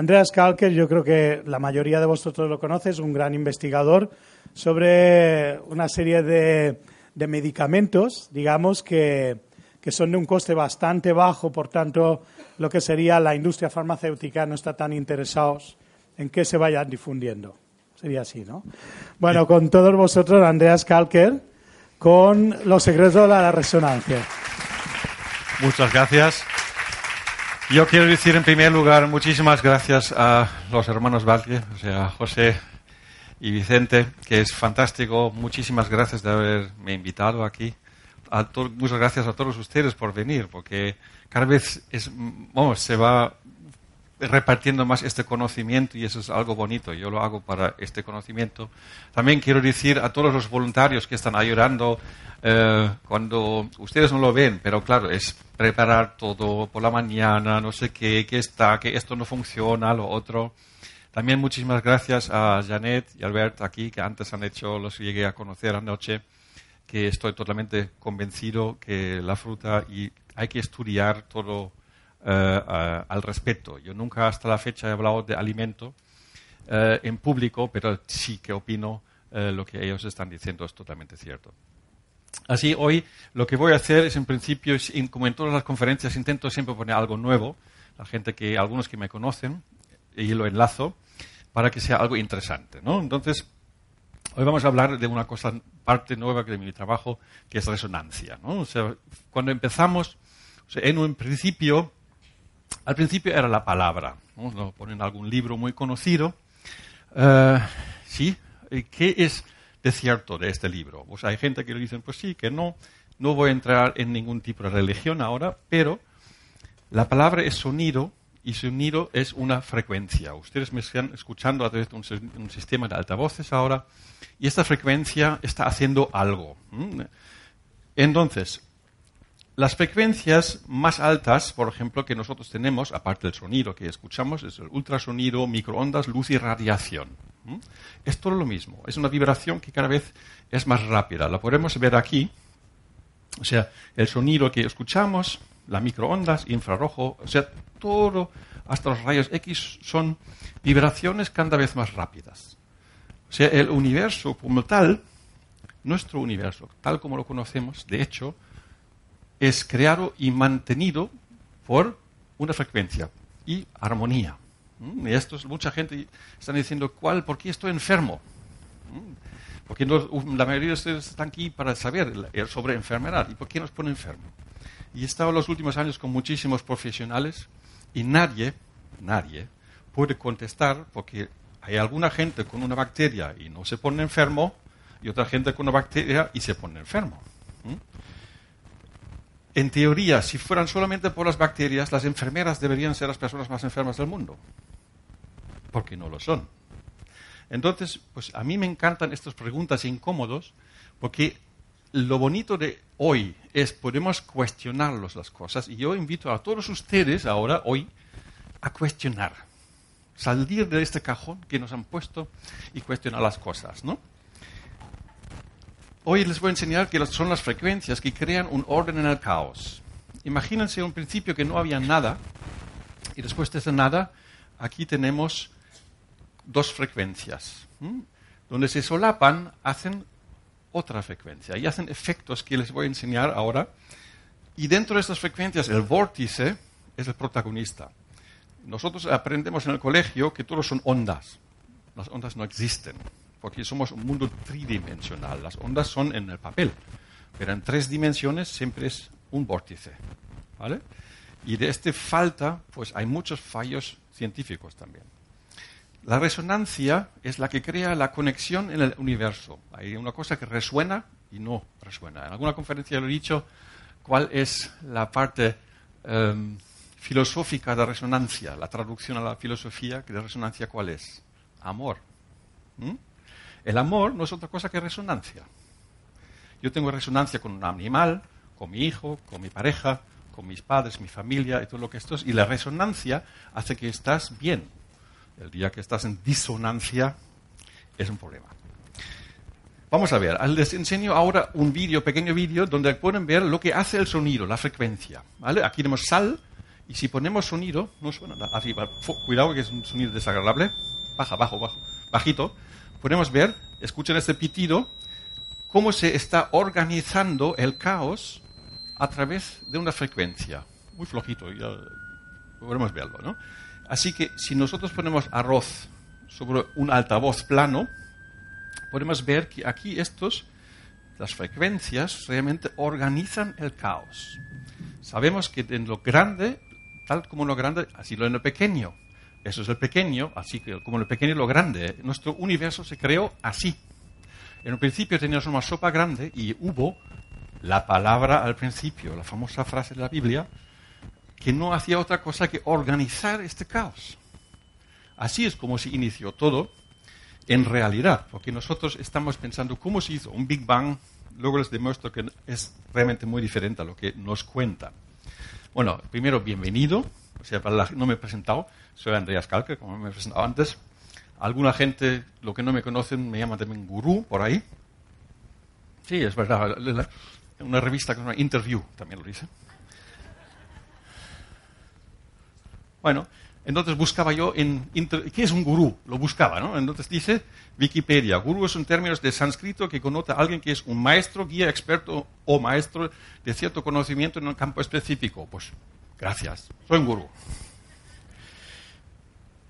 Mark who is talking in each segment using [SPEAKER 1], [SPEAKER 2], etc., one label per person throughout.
[SPEAKER 1] Andreas Kalker, yo creo que la mayoría de vosotros lo conoces, un gran investigador sobre una serie de, medicamentos, digamos, que, son de un coste bastante bajo, por tanto, lo que sería la industria farmacéutica no está tan interesados en que se vayan difundiendo. Sería así, ¿no? Bueno, con todos vosotros, Andreas Kalker, con los secretos de la resonancia.
[SPEAKER 2] Muchas gracias. Yo quiero decir en primer lugar muchísimas gracias a los hermanos Valque, o sea, José y Vicente, que es fantástico. Muchísimas gracias de haberme invitado aquí. muchas gracias a todos ustedes por venir, porque cada vez es, se va repartiendo más este conocimiento y eso es algo bonito. Yo lo hago para este conocimiento. También quiero decir a todos los voluntarios que están ayudando eh, cuando ustedes no lo ven, pero claro, es preparar todo por la mañana, no sé qué, qué está, que esto no funciona, lo otro. También muchísimas gracias a Janet y Albert aquí, que antes han hecho, los llegué a conocer anoche, que estoy totalmente convencido que la fruta y hay que estudiar todo al respecto. Yo nunca hasta la fecha he hablado de alimento eh, en público, pero sí que opino lo que ellos están diciendo es totalmente cierto. Así, hoy lo que voy a hacer es, en principio, como en todas las conferencias, intento siempre poner algo nuevo, la gente que, algunos que me conocen, y lo enlazo, para que sea algo interesante, ¿no? Entonces, hoy vamos a hablar de una cosa, parte nueva de mi trabajo, que es resonancia, ¿no? O sea, cuando empezamos, en un principio, al principio era la palabra, ¿no? Lo ponen en algún libro muy conocido. Uh, ¿Sí? ¿Qué es de cierto de este libro. Pues hay gente que le dicen, pues sí, que no, no voy a entrar en ningún tipo de religión ahora, pero la palabra es sonido y sonido es una frecuencia. Ustedes me están escuchando a través de un, sistema de altavoces ahora y esta frecuencia está haciendo algo. Entonces, las frecuencias más altas, por ejemplo, que nosotros tenemos, aparte del sonido que escuchamos, es el ultrasonido, microondas, luz y radiación. Es todo lo mismo. Es una vibración que cada vez es más rápida. La podemos ver aquí. O sea, el sonido que escuchamos, las microondas, infrarrojo, o sea, todo, hasta los rayos X, son vibraciones cada vez más rápidas. O sea, el universo como tal, nuestro universo, tal como lo conocemos, de hecho, es creado y mantenido por una frecuencia y armonía. Mm, y esto es, mucha gente está diciendo, ¿cuál? ¿Por qué estoy enfermo? Mm, porque la mayoría de ustedes están aquí para saber sobre enfermedad. ¿Y por qué nos pone enfermo? Y he estado los últimos años con muchísimos profesionales y nadie, nadie puede contestar porque hay alguna gente con una bacteria y no se pone enfermo y otra gente con una bacteria y se pone enfermo. Mm. En teoría, si fueran solamente por las bacterias, las enfermeras deberían ser las personas más enfermas del mundo porque no lo son. Entonces, pues a mí me encantan estas preguntas incómodos porque lo bonito de hoy es podemos cuestionarlos las cosas y yo invito a todos ustedes ahora, hoy, a cuestionar, salir de este cajón que nos han puesto y cuestionar las cosas, ¿no? Hoy les voy a enseñar que son las frecuencias que crean un orden en el caos. Imagínense un principio que no había nada y después de nada aquí tenemos dos frecuencias. donde se solapan, hacen otra frecuencia y hacen efectos que les voy a enseñar ahora. Y dentro de estas frecuencias, el vórtice es el protagonista. Nosotros aprendemos en el colegio que todos son ondas. Las ondas no existen, porque somos un mundo tridimensional. Las ondas son en el papel, pero en tres dimensiones siempre es un vórtice. ¿vale? Y de este falta, pues hay muchos fallos científicos también. La resonancia es la que crea la conexión en el universo. Hay una cosa que resuena y no resuena. En alguna conferencia lo he dicho cuál es la parte em, filosófica de resonancia, la traducción a la filosofía de resonancia cuál es. Amor. ¿Mm? El amor no es otra cosa que resonancia. Yo tengo resonancia con un animal, con mi hijo, con mi pareja, con mis padres, mi familia y todo lo que esto es. Y la resonancia hace que estás bien, el día que estás en disonancia es un problema. Vamos a ver, les enseño ahora un vídeo, pequeño vídeo, donde pueden ver lo que hace el sonido, la frecuencia. ¿vale? Aquí tenemos sal, y si ponemos sonido, no suena así, cuidado que es un sonido desagradable, baja, bajo, bajo, bajito, podemos ver, escuchen este pitido, cómo se está organizando el caos a través de una frecuencia. Muy flojito, ya podemos verlo, ¿no? Así que si nosotros ponemos arroz sobre un altavoz plano, podemos ver que aquí estos, las frecuencias, realmente organizan el caos. Sabemos que en lo grande, tal como en lo grande, así lo en lo pequeño. Eso es el pequeño, así que como lo pequeño es lo grande. Nuestro universo se creó así. En un principio teníamos una sopa grande y hubo la palabra al principio, la famosa frase de la Biblia, que no hacía otra cosa que organizar este caos. Así es como se inició todo en realidad, porque nosotros estamos pensando cómo se hizo un Big Bang, luego les demuestro que es realmente muy diferente a lo que nos cuentan. Bueno, primero, bienvenido. O sea, no me he presentado, soy Andreas Kalker, como me he presentado antes. Alguna gente, lo que no me conocen, me llama también gurú por ahí. Sí, es verdad. Una revista que se llama Interview también lo dice. Bueno, entonces buscaba yo en... ¿Qué es un gurú? Lo buscaba, ¿no? Entonces dice Wikipedia, gurú es un término de sánscrito que conota a alguien que es un maestro, guía, experto o maestro de cierto conocimiento en un campo específico. Pues gracias, soy un gurú.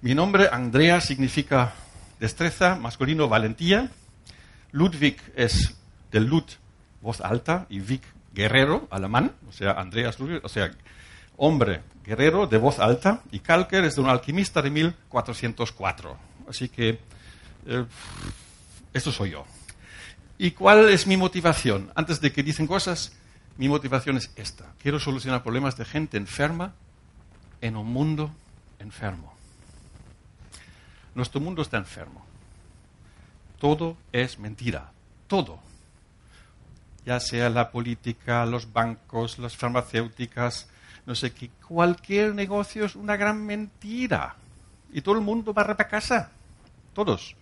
[SPEAKER 2] Mi nombre, Andrea, significa destreza, masculino, valentía. Ludwig es del Lud, voz alta, y Vic, guerrero, alemán, o sea, Andreas Ludwig, o sea, hombre guerrero de voz alta y Calker es de un alquimista de 1404. Así que eh, esto soy yo. ¿Y cuál es mi motivación? Antes de que dicen cosas, mi motivación es esta. Quiero solucionar problemas de gente enferma en un mundo enfermo. Nuestro mundo está enfermo. Todo es mentira. Todo. Ya sea la política, los bancos, las farmacéuticas, no sé qué, cualquier negocio es una gran mentira. Y todo el mundo va para casa. Todos.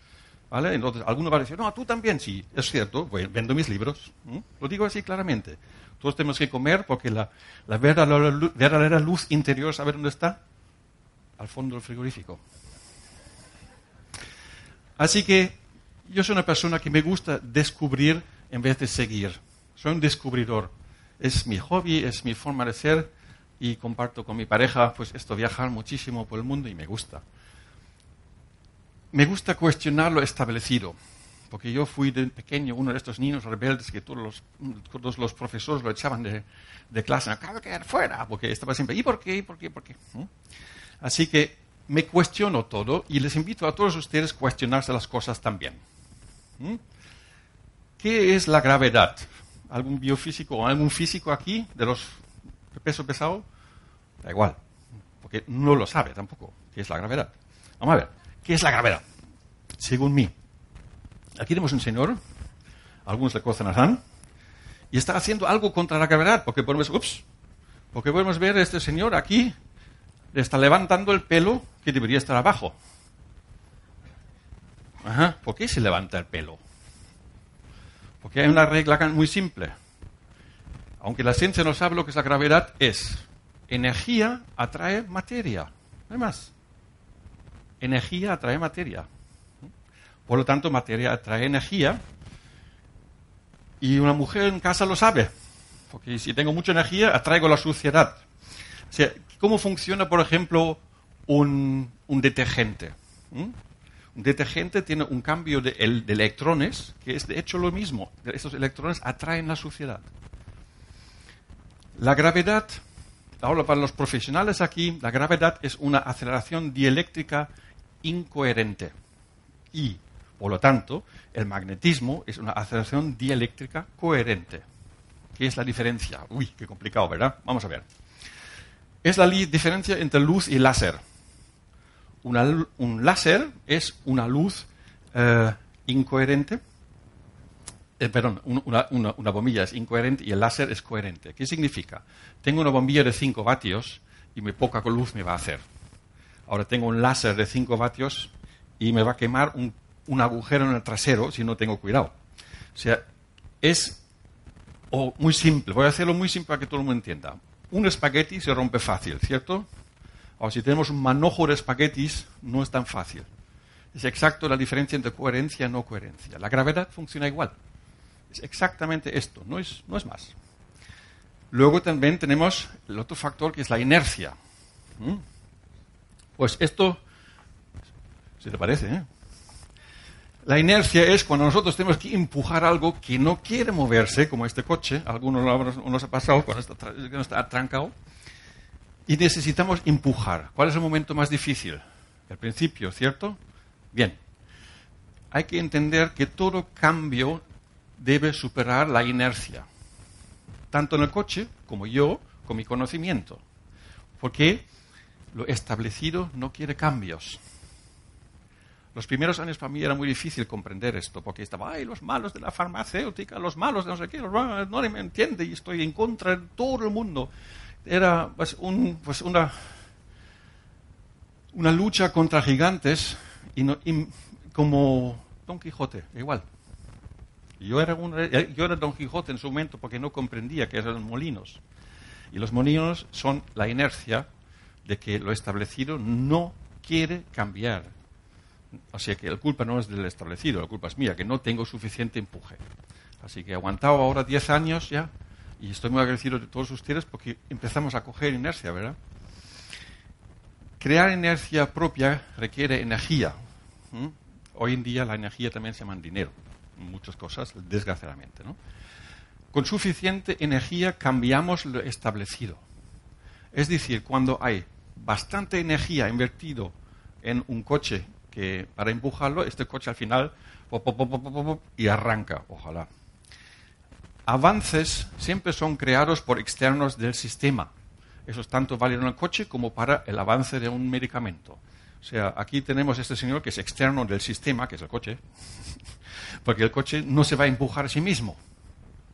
[SPEAKER 2] ¿Vale? Entonces, alguno va a decir, no, tú también, sí, es cierto, vendo mis libros. Lo digo así claramente. Todos tenemos que comer porque la, la verdadera, luz interior, ¿sabe dónde está? Al fondo del frigorífico. Así que yo soy una persona que me gusta descubrir en vez de seguir. Soy un descubridor. Es mi hobby, es mi forma de ser y comparto con mi pareja, pues esto, viajar muchísimo por el mundo y me gusta. Me gusta cuestionar lo establecido, porque yo fui de pequeño uno de estos niños rebeldes que todos los, todos los profesores lo echaban de, de clase, acabo de quedar fuera, porque estaba siempre, ¿y por qué? ¿y por qué? ¿por qué? ¿Mm? Así que me cuestiono todo y les invito a todos ustedes a cuestionarse las cosas también. ¿Mm? ¿Qué es la gravedad? ¿Algún biofísico o algún físico aquí de los peso pesado, da igual, porque no lo sabe tampoco qué es la gravedad. Vamos a ver, ¿qué es la gravedad? Según mí. Aquí tenemos un señor, algunos le conocerán, y está haciendo algo contra la gravedad, porque podemos, ups, porque podemos ver a este señor aquí, está levantando el pelo que debería estar abajo. ¿por qué se levanta el pelo? Porque hay una regla muy simple aunque la ciencia no sabe lo que es la gravedad, es energía atrae materia. No hay más. Energía atrae materia. Por lo tanto, materia atrae energía y una mujer en casa lo sabe, porque si tengo mucha energía, atraigo la suciedad. O sea, ¿cómo funciona, por ejemplo, un, detergente? ¿Mm? Un detergente tiene un cambio de, electrones, que es de hecho lo mismo. Estos electrones atraen la suciedad. La gravedad, ahora para los profesionales aquí, la gravedad es una aceleración dieléctrica incoherente. Y, por lo tanto, el magnetismo es una aceleración dieléctrica coherente. ¿Qué es la diferencia? Uy, qué complicado, ¿verdad? Vamos a ver. Es la diferencia entre luz y láser. un láser es una luz eh, incoherente. Eh, perdón, una, una, bombilla es incoherente y el láser es coherente. ¿Qué significa? Tengo una bombilla de 5 vatios y mi poca luz me va a hacer. Ahora tengo un láser de 5 vatios y me va a quemar un, un agujero en el trasero si no tengo cuidado. O sea, es muy simple, voy a hacerlo muy simple para que todo el mundo entienda. Un espagueti se rompe fácil, ¿cierto? O si tenemos un manojo de espaguetis, no es tan fácil. Es exacto la diferencia entre coherencia y no coherencia. La gravedad funciona igual. Es exactamente esto, no es, no es más. Luego también tenemos el otro factor que es la inercia. ¿Mm? Pues esto, si te parece, ¿eh? La inercia es cuando nosotros tenemos que empujar algo que no quiere moverse, como este coche, algunos nos ha pasado cuando está, está atrancado, y necesitamos empujar. ¿Cuál es el momento más difícil? El principio, ¿cierto? Bien. Hay que entender que todo cambio debe superar la inercia, tanto en el coche como yo, con mi conocimiento. Porque lo establecido no quiere cambios. Los primeros años para mí era muy difícil comprender esto, porque estaba, ay, los malos de la farmacéutica, los malos de no sé qué, los malos, no me entiende y estoy en contra de todo el mundo. Era pues, pues una, una lucha contra gigantes y, como Don Quijote, igual. Yo era, un, yo era Don Quijote en su momento porque no comprendía que eran molinos. Y los molinos son la inercia de que lo establecido no quiere cambiar sea que la culpa no es del establecido, la culpa es mía, que no tengo suficiente empuje. Así que he aguantado ahora 10 años ya y estoy muy agradecido de todos ustedes porque empezamos a coger inercia, ¿verdad? Crear inercia propia requiere energía. Hoy en día la energía también se llama dinero, muchas cosas, desgraciadamente. ¿no? Con suficiente energía cambiamos lo establecido. Es decir, cuando hay bastante energía invertido en un coche para empujarlo, este coche al final y arranca, ojalá. Avances siempre son creados por externos del sistema. Eso es tanto válido en el coche como para el avance de un medicamento. O sea, aquí tenemos este señor que es externo del sistema, que es el coche, porque el coche no se va a empujar a sí mismo.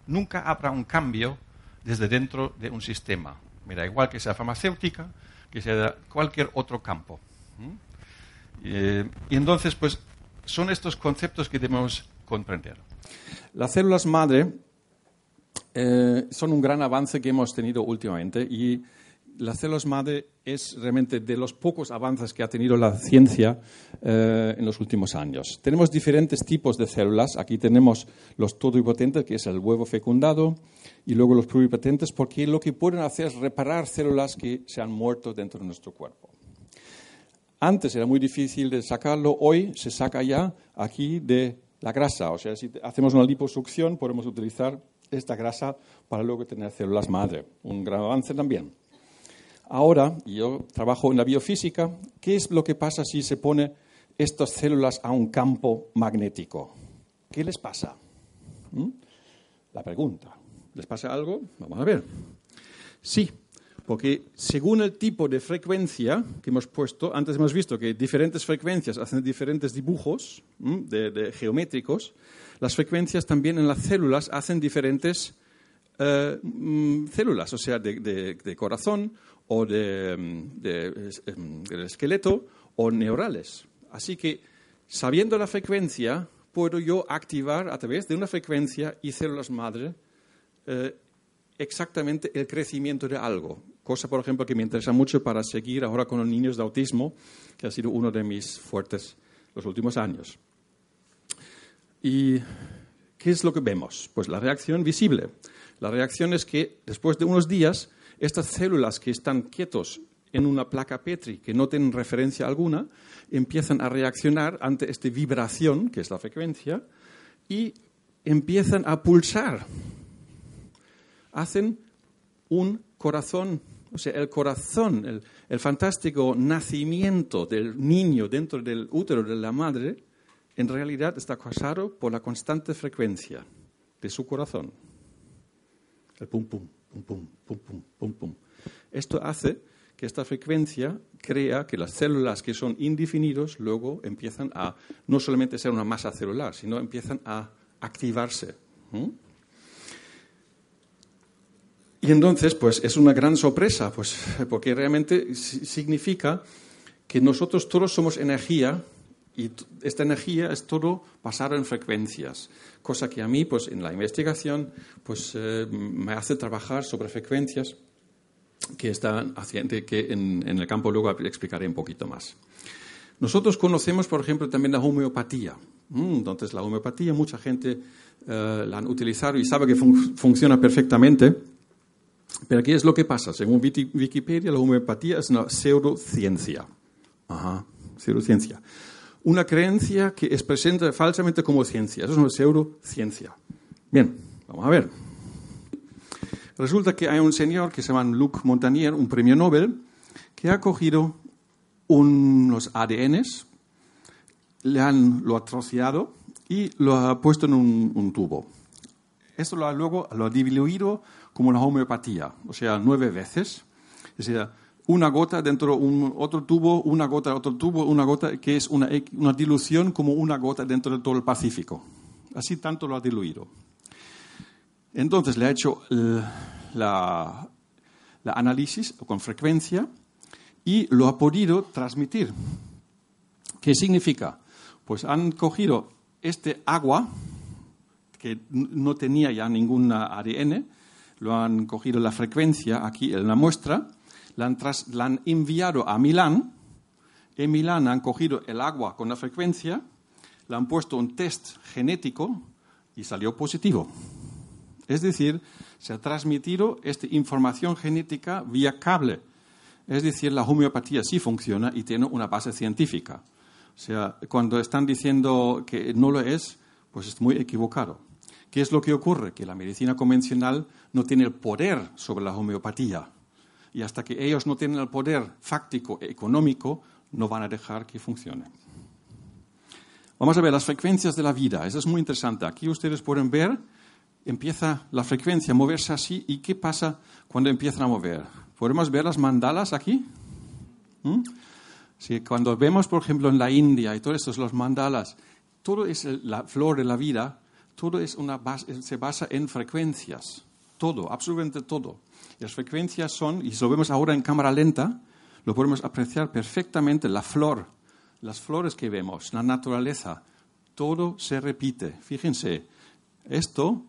[SPEAKER 2] Nunca habrá un cambio desde dentro de un sistema. Mira, igual que sea farmacéutica, que sea cualquier otro campo. Eh, y entonces, pues, son estos conceptos que debemos comprender.
[SPEAKER 3] Las células madre eh, son un gran avance que hemos tenido últimamente y las células madre es realmente de los pocos avances que ha tenido la ciencia eh, en los últimos años. Tenemos diferentes tipos de células. Aquí tenemos los todipotentes, que es el huevo fecundado, y luego los pluripotentes, porque lo que pueden hacer es reparar células que se han muerto dentro de nuestro cuerpo. Antes era muy difícil de sacarlo, hoy se saca ya aquí de la grasa. O sea, si hacemos una liposucción, podemos utilizar esta grasa para luego tener células madre. Un gran avance también. Ahora, yo trabajo en la biofísica, ¿qué es lo que pasa si se pone estas células a un campo magnético? ¿Qué les pasa? ¿Mm? La pregunta. ¿Les pasa algo? Vamos a ver. Sí, porque según el tipo de frecuencia que hemos puesto, antes hemos visto que diferentes frecuencias hacen diferentes dibujos de, geométricos, las frecuencias también en las células hacen diferentes eh, mm, células, o sea, de, corazón o de, em, esqueleto o neurales. Así que, sabiendo la frecuencia, puedo yo activar a través de una frecuencia y células madre eh, exactamente el crecimiento de algo cosa, por ejemplo, que me interesa mucho para seguir ahora con los niños de autismo, que ha sido uno de mis fuertes los últimos años.
[SPEAKER 2] ¿Y qué es lo que vemos? Pues la reacción visible. La reacción es que después de unos días, estas células que están quietos en una placa Petri, que no tienen referencia alguna, empiezan a reaccionar ante esta vibración, que es la frecuencia, y empiezan a pulsar. Hacen un corazón, o sea, el corazón, el, fantástico nacimiento del niño dentro del útero de la madre, en realidad está causado por la constante frecuencia de su corazón. El pum, pum, pum, pum, pum, pum, pum, pum. Esto hace que esta frecuencia crea que las células que son indefinidos luego empiezan a no solamente ser una masa celular, sino empiezan a activarse. Y entonces, pues es una gran sorpresa, pues, porque realmente significa que nosotros todos somos energía y esta energía es todo basado en frecuencias, cosa que a mí, pues en la investigación, pues eh, me hace trabajar sobre frecuencias que están haciendo que en, el campo luego explicaré un poquito más. Nosotros conocemos, por ejemplo, también la homeopatía. Mm, entonces, la homeopatía, mucha gente eh, la han utilizado y sabe que funciona perfectamente. Pero ¿qué es lo que pasa? Según Wikipedia, la homeopatía es una pseudociencia. Ajá, pseudociencia. Una creencia que es presente falsamente como ciencia. Eso es una pseudociencia. Bien, vamos a ver. Resulta que hay un señor que se llama Luc Montagnier, un premio Nobel, que ha cogido unos ADNs, le han, lo ha troceado y lo ha puesto en un, tubo. Esto lo ha, luego lo ha diluido como la homeopatía, o sea, nueve veces. Es decir, una gota dentro de un otro tubo, una gota otro tubo, una gota, que es una, una dilución como una gota dentro de todo el Pacífico. Así tanto lo ha diluido. Entonces le ha hecho la, la análisis con frecuencia y lo ha podido transmitir. ¿Qué significa? Pues han cogido este agua, que no tenía ya ningún ADN, lo han cogido la frecuencia aquí en la muestra, la han, la han enviado a Milán, en Milán han cogido el agua con la frecuencia, le han puesto un test genético y salió positivo. Es decir, se ha transmitido esta información genética vía cable. Es decir, la homeopatía sí funciona y tiene una base científica. O sea, cuando están diciendo que no lo es, pues es muy equivocado. ¿Qué es lo que ocurre? Que la medicina convencional no tiene el poder sobre la homeopatía. Y hasta que ellos no tienen el poder fáctico e económico, no van a dejar que funcione. Vamos a ver las frecuencias de la vida. Eso es muy interesante. Aquí ustedes pueden ver empieza la frecuencia a moverse así. ¿Y qué pasa cuando empiezan a mover? ¿Podemos ver las mandalas aquí? ¿Mm? cuando vemos, por ejemplo, en la India y todo esto, los mandalas, todo es la flor de la vida, todo es una se basa en frecuencias. Todo, absolutamente todo. Las frecuencias son, y si lo vemos ahora en cámara lenta, lo podemos apreciar perfectamente, la flor, las flores que vemos, la naturaleza, todo se repite. Fíjense, esto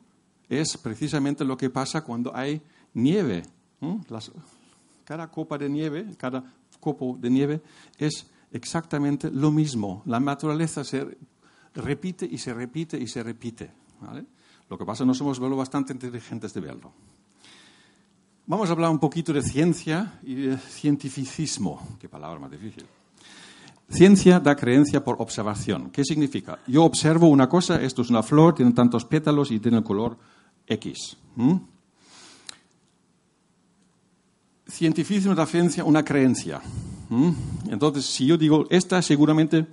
[SPEAKER 2] es precisamente lo que pasa cuando hay nieve. cada copa de nieve, cada copo de nieve es exactamente lo mismo. La naturaleza se repite y se repite y se repite. Lo que pasa es que no somos bastante inteligentes de verlo. Vamos a hablar un poquito de ciencia y de cientificismo. Qué palabra más difícil. Ciencia da creencia por observación. ¿Qué significa? Yo observo una cosa, esto es una flor, tiene tantos pétalos y tiene el color X. Cientificismo da ciencia una creencia. Entonces, si yo digo, esta seguramente,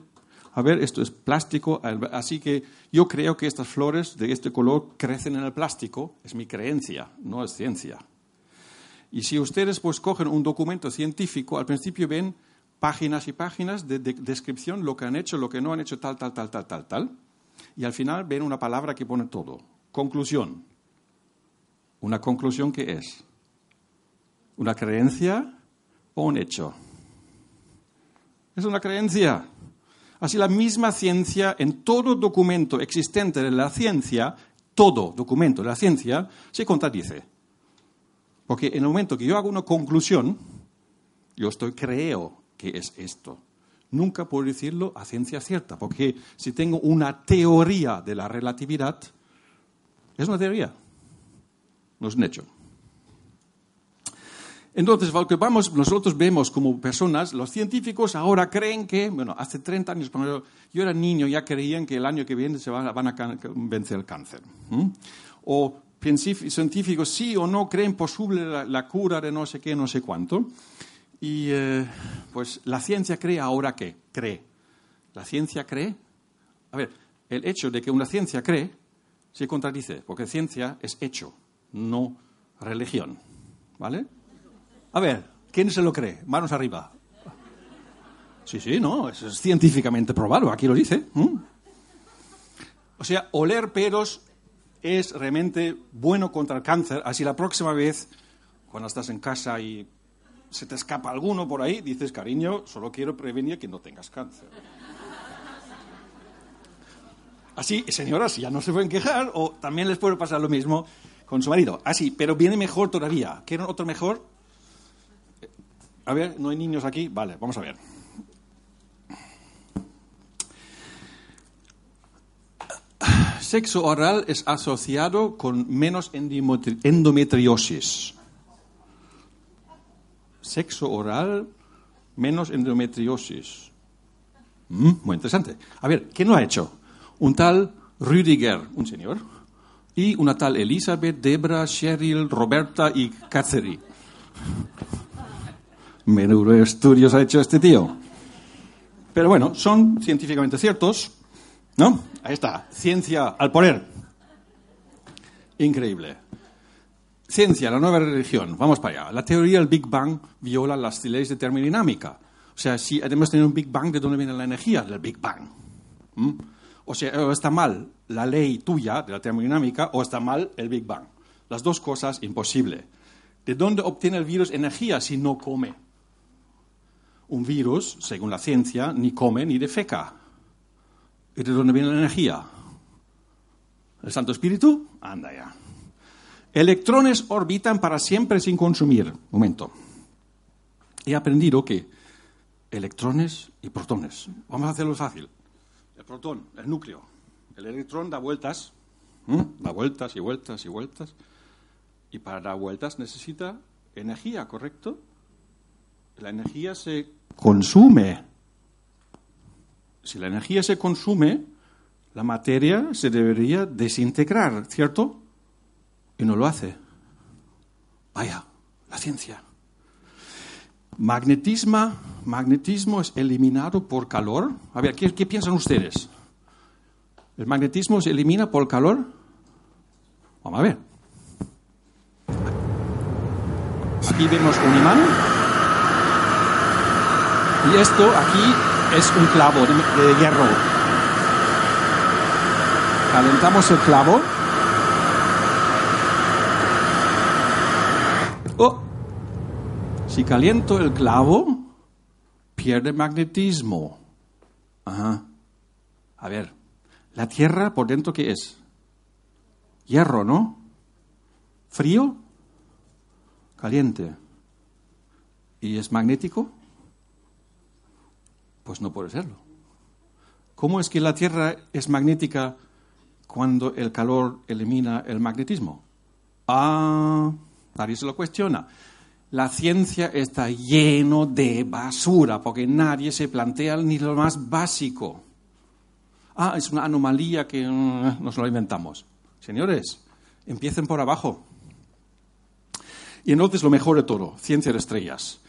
[SPEAKER 2] a ver, esto es plástico, así que yo creo que estas flores de este color crecen en el plástico, es mi creencia, no es ciencia. Y si ustedes pues cogen un documento científico, al principio ven páginas y páginas de, de, descripción, lo que han hecho, lo que no han hecho, tal, tal, tal, tal, tal, tal. Y al final ven una palabra que pone todo. Conclusión. ¿Una conclusión qué es? ¿Una creencia o un hecho? Es una creencia. Así la misma ciencia, en todo documento existente de la ciencia, todo documento de la ciencia, se contradice. Porque en el momento que yo hago una conclusión, yo estoy creo que es esto. Nunca puedo decirlo a ciencia cierta, porque si tengo una teoría de la relatividad, es una teoría, no es un hecho. Entonces, vamos, nosotros vemos como personas, los científicos ahora creen que, bueno, hace 30 años, cuando yo era niño, ya creían que el año que viene se van, a vencer el cáncer. O científicos sí o no creen posible la, cura de no sé qué, no sé cuánto. Y eh, pues la ciencia cree ahora qué? Cree. ¿La ciencia cree? A ver, el hecho de que una ciencia cree se contradice, porque ciencia es hecho, no religión. ¿Vale? A ver, ¿quién se lo cree? Manos arriba. Sí, sí, no, eso es científicamente probado, aquí lo dice. O sea, oler peros es realmente bueno contra el cáncer, así la próxima vez, cuando estás en casa y se te escapa alguno por ahí, dices, cariño, solo quiero prevenir que no tengas cáncer. Así, señoras, ya no se pueden quejar, o también les puede pasar lo mismo con su marido. Así, pero viene mejor todavía. ¿Quieren otro mejor? A ver, ¿no hay niños aquí? Vale, vamos a ver. Sexo oral es asociado con menos endometriosis. Sexo oral, menos endometriosis. Mm, muy interesante. A ver, ¿quién lo ha hecho? Un tal Rüdiger, un señor, y una tal Elizabeth, Debra, Cheryl, Roberta y Catherine. Estudios ha hecho este tío. Pero bueno, son científicamente ciertos, ¿no? Ahí está, ciencia al poder. Increíble. Ciencia, la nueva religión. Vamos para allá. La teoría del Big Bang viola las leyes de termodinámica. O sea, si además tener un Big Bang, ¿de dónde viene la energía? Del Big Bang. ¿Mm? O sea, está mal la ley tuya de la termodinámica o está mal el Big Bang. Las dos cosas, imposible. ¿De dónde obtiene el virus energía si no come? Un virus, según la ciencia, ni come ni defeca. ¿Y de dónde viene la energía? ¿El Santo Espíritu? Anda ya. Electrones orbitan para siempre sin consumir. Momento. He aprendido que electrones y protones. Vamos a hacerlo fácil. El protón, el núcleo. El electrón da vueltas, da vueltas y vueltas y vueltas. Y para dar vueltas necesita energía, ¿correcto? La energía se consume. Si la energía se consume, la materia se debería desintegrar, ¿cierto? Y no lo hace. Vaya, la ciencia. Magnetismo, magnetismo es eliminado por calor. A ver, ¿qué, ¿qué, piensan ustedes? ¿El magnetismo se elimina por calor? Vamos a ver. Aquí vemos un imán. Y esto aquí es un clavo de, hierro. Calentamos el clavo. Oh. Si caliento el clavo, pierde magnetismo. Ajá. A ver, la Tierra por dentro, ¿qué es? Hierro, ¿no? ¿Frío? Caliente. ¿Y es magnético? Pues no puede serlo. ¿Cómo es que la Tierra es magnética cuando el calor elimina el magnetismo? Ah, nadie se lo cuestiona. La ciencia está lleno de basura porque nadie se plantea ni lo más básico. Ah, es una anomalía que mm, nos lo inventamos. Señores, empiecen por abajo. Y entonces lo mejor de todo, ciencia de estrellas.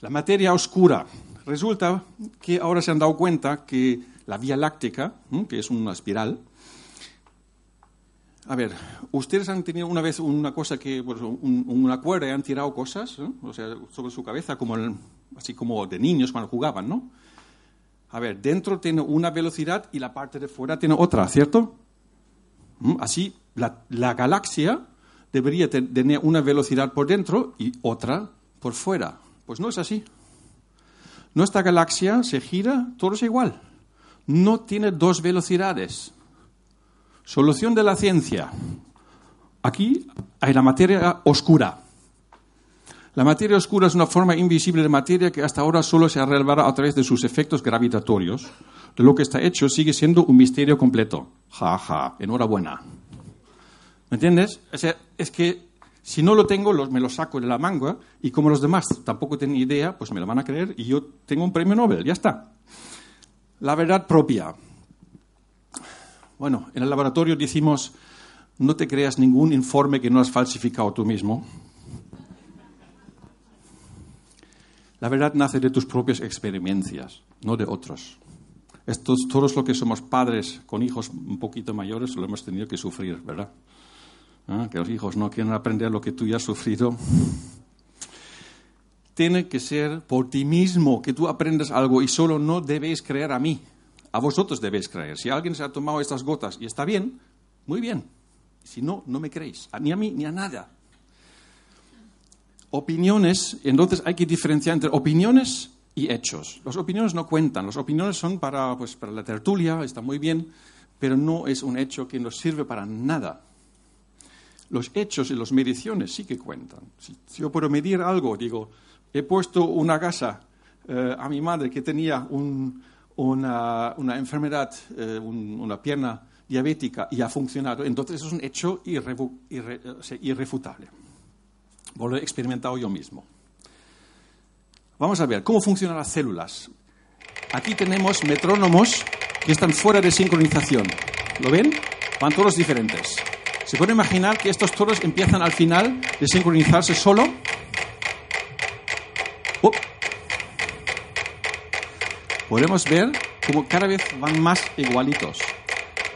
[SPEAKER 2] La materia oscura, Resulta que ahora se han dado cuenta que la Vía Láctea, que es una espiral, a ver, ustedes han tenido una vez una cosa que, una cuerda y han tirado cosas, o sea, sobre su cabeza, como así como de niños cuando jugaban, ¿no? A ver, dentro tiene una velocidad y la parte de fuera tiene otra, ¿cierto? Así, la, la galaxia debería tener una velocidad por dentro y otra por fuera. Pues no es así. Nuestra galaxia se gira, todo es igual. No tiene dos velocidades. Solución de la ciencia. Aquí hay la materia oscura. La materia oscura es una forma invisible de materia que hasta ahora solo se ha revelado a través de sus efectos gravitatorios. De lo que está hecho sigue siendo un misterio completo. Ja, ja, enhorabuena. ¿Me entiendes? O es que si no lo tengo, me lo saco de la manga y como los demás tampoco tienen idea, pues me lo van a creer y yo tengo un premio Nobel, ya está. La verdad propia. Bueno, en el laboratorio decimos, no te creas ningún informe que no has falsificado tú mismo. La verdad nace de tus propias experiencias, no de otros. Todos los que somos padres con hijos un poquito mayores lo hemos tenido que sufrir, ¿verdad? ¿Ah? Que los hijos no quieren aprender lo que tú ya has sufrido. Tiene que ser por ti mismo que tú aprendes algo y solo no debéis creer a mí. A vosotros debéis creer. Si alguien se ha tomado estas gotas y está bien, muy bien. Si no, no me creéis. Ni a mí ni a nada opiniones, entonces hay que diferenciar entre opiniones y hechos. Las opiniones no cuentan, las opiniones son para, pues, para la tertulia, está muy bien, pero no es un hecho que nos sirve para nada. Los hechos y las mediciones sí que cuentan. Si, yo puedo medir algo, digo, he puesto una gasa eh, a mi madre que tenía una, enfermedad, eh, una pierna diabética y ha funcionado, entonces es un hecho irrefutable lo he experimentado yo mismo. Vamos a ver, ¿cómo funcionan las células? Aquí tenemos metrónomos que están fuera de sincronización. ¿Lo ven? Van todos diferentes. ¿Se puede imaginar que estos toros empiezan al final de sincronizarse solo? Oh. Podemos ver cómo cada vez van más igualitos.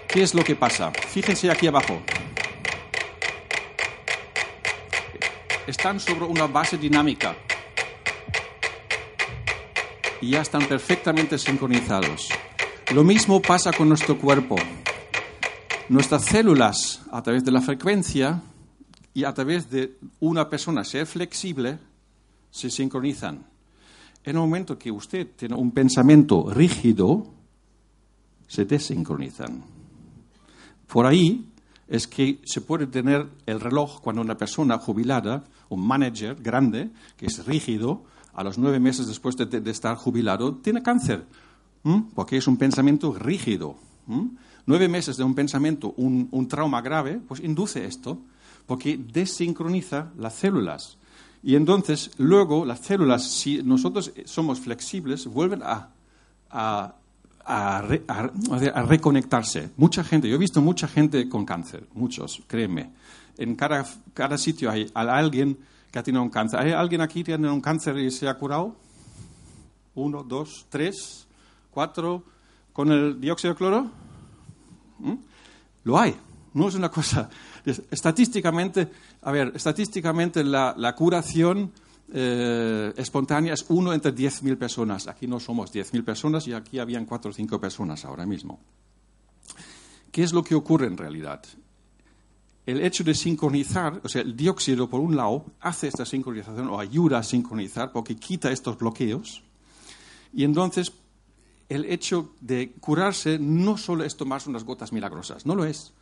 [SPEAKER 2] ¿Qué es lo que pasa? Fíjense aquí abajo. están sobre una base dinámica y ya están perfectamente sincronizados. Lo mismo pasa con nuestro cuerpo. Nuestras células, a través de la frecuencia y a través de una persona ser flexible, se sincronizan. En el momento que usted tiene un pensamiento rígido, se desincronizan. Por ahí es que se puede tener el reloj cuando una persona jubilada un manager grande, que es rígido, a los nueve meses después de, estar jubilado, tiene cáncer, porque es un pensamiento rígido. Nueve meses de un pensamiento, un, trauma grave, pues induce esto, porque desincroniza las células. Y entonces, luego, las células, si nosotros somos flexibles, vuelven a reconectarse. Mucha gente, yo he visto mucha gente con cáncer, muchos, créeme en cada, cada sitio hay alguien que ha tenido un cáncer. ¿Hay alguien aquí que tiene un cáncer y se ha curado? Uno, dos, tres, cuatro. ¿Con el dióxido de cloro? ¿Mm? Lo hay. No es una cosa. Estadísticamente, a ver, estadísticamente la, curación eh, espontánea es uno entre 10.000 personas. Aquí no somos 10.000 personas y aquí habían cuatro o cinco personas ahora mismo. ¿Qué es lo que ocurre en realidad? el hecho de sincronizar, o sea, el dióxido por un lado hace esta sincronización o ayuda a sincronizar porque quita estos bloqueos. Y entonces el hecho de curarse no solo es tomarse unas gotas milagrosas, no lo es.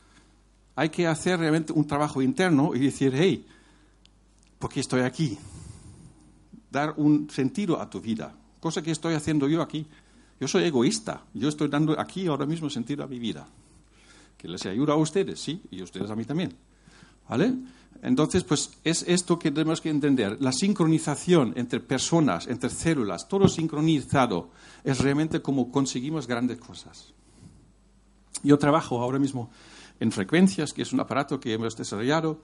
[SPEAKER 2] Hay que hacer realmente un trabajo interno y decir, hey, ¿por qué estoy aquí? Dar un sentido a tu vida, cosa que estoy haciendo yo aquí. Yo soy egoísta, yo estoy dando aquí ahora mismo sentido a mi vida que les ayuda a ustedes, sí, y ustedes a mí también. ¿Vale? Entonces, pues es esto que tenemos que entender. La sincronización entre personas, entre células, todo sincronizado, es realmente como conseguimos grandes cosas. Yo trabajo ahora mismo en frecuencias, que es un aparato que hemos desarrollado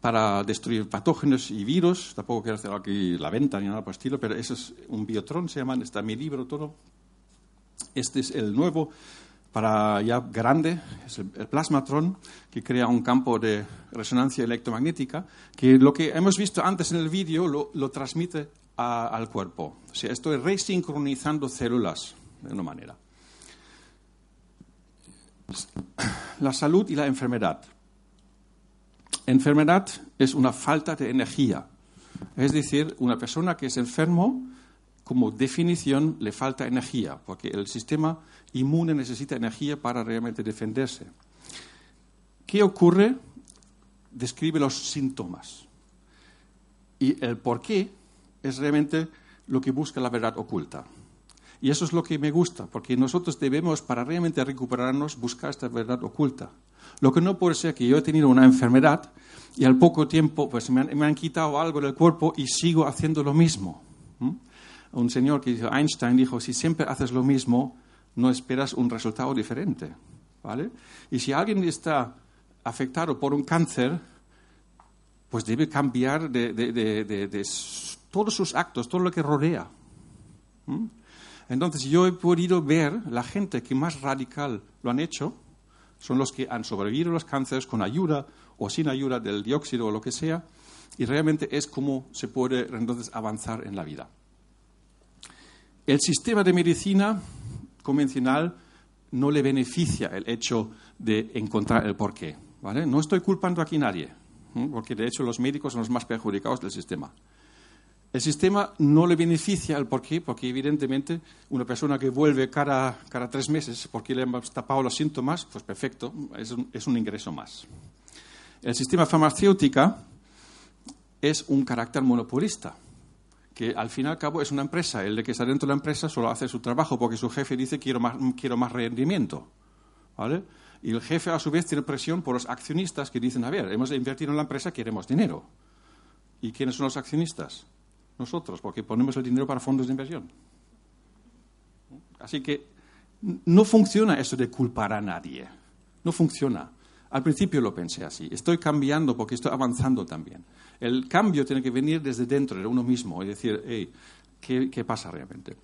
[SPEAKER 2] para destruir patógenos y virus. Tampoco quiero hacer aquí la venta ni nada por el estilo, pero eso es un biotron, se llama, está en mi libro todo. Este es el nuevo para ya grande, es el, plasmatron, que crea un campo de resonancia electromagnética, que lo que hemos visto antes en el vídeo lo, transmite al cuerpo. O sea, estoy resincronizando células de una manera. La salud y la enfermedad. Enfermedad es una falta de energía. Es decir, una persona que es enfermo, como definición, le falta energía, porque el sistema inmune necesita energía para realmente defenderse. ¿Qué ocurre? Describe los síntomas. Y el por qué es realmente lo que busca la verdad oculta. Y eso es lo que me gusta, porque nosotros debemos, para realmente recuperarnos, buscar esta verdad oculta. Lo que no puede ser que yo he tenido una enfermedad y al poco tiempo pues me han, quitado algo del cuerpo y sigo haciendo lo mismo. Un señor que dijo, Einstein dijo, si siempre haces lo mismo, no esperas un resultado diferente. ¿vale? Y si alguien está afectado por un cáncer, pues debe cambiar de, todos sus actos, todo lo que rodea. Entonces yo he podido ver la gente que más radical lo han hecho, son los que han sobrevivido a los cánceres con ayuda o sin ayuda del dióxido o lo que sea, y realmente es como se puede entonces avanzar en la vida. El sistema de medicina convencional no le beneficia el hecho de encontrar el porqué. ¿vale? No estoy culpando aquí a nadie, porque de hecho los médicos son los más perjudicados del sistema. El sistema no le beneficia el por qué, porque evidentemente una persona que vuelve cada, cada tres meses porque le han tapado los síntomas, pues perfecto, es un, es un ingreso más. El sistema farmacéutico es un carácter monopolista, que al fin y al cabo es una empresa. El de que está dentro de la empresa solo hace su trabajo porque su jefe dice quiero más, quiero más rendimiento. ¿vale? Y el jefe a su vez tiene presión por los accionistas que dicen, a ver, hemos invertido en la empresa, queremos dinero. ¿Y quiénes son los accionistas? nosotros, porque ponemos el dinero para fondos de inversión. Así que no funciona eso de culpar a nadie. No funciona. Al principio lo pensé así. Estoy cambiando porque estoy avanzando también. El cambio tiene que venir desde dentro de uno mismo y decir, hey, ¿qué, pasa realmente?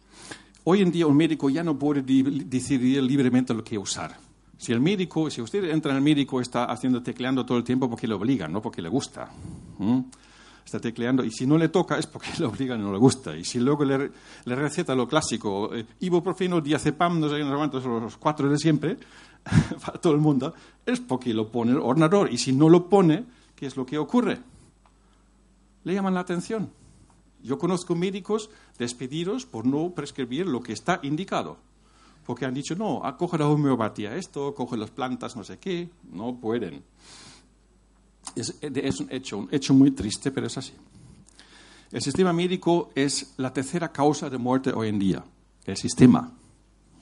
[SPEAKER 2] Hoy en día un médico ya no puede decidir libremente lo que usar. Si el médico, si usted entra en el médico, está haciendo tecleando todo el tiempo porque le obligan, no porque le gusta está tecleando y si no le toca es porque le obligan y no le gusta. Y si luego le, receta lo clásico, eh, ibuprofeno, diazepam, no sé cuántos, los cuatro de siempre, para todo el mundo, es porque lo pone el ordenador. Y si no lo pone, ¿qué es lo que ocurre? Le llaman la atención. Yo conozco médicos despedidos por no prescribir lo que está indicado. Porque han dicho, no, coge la homeopatía esto, coge las plantas, no sé qué. No pueden. Es, un, hecho, un hecho muy triste, pero es así. El sistema médico es la tercera causa de muerte hoy en día, el sistema.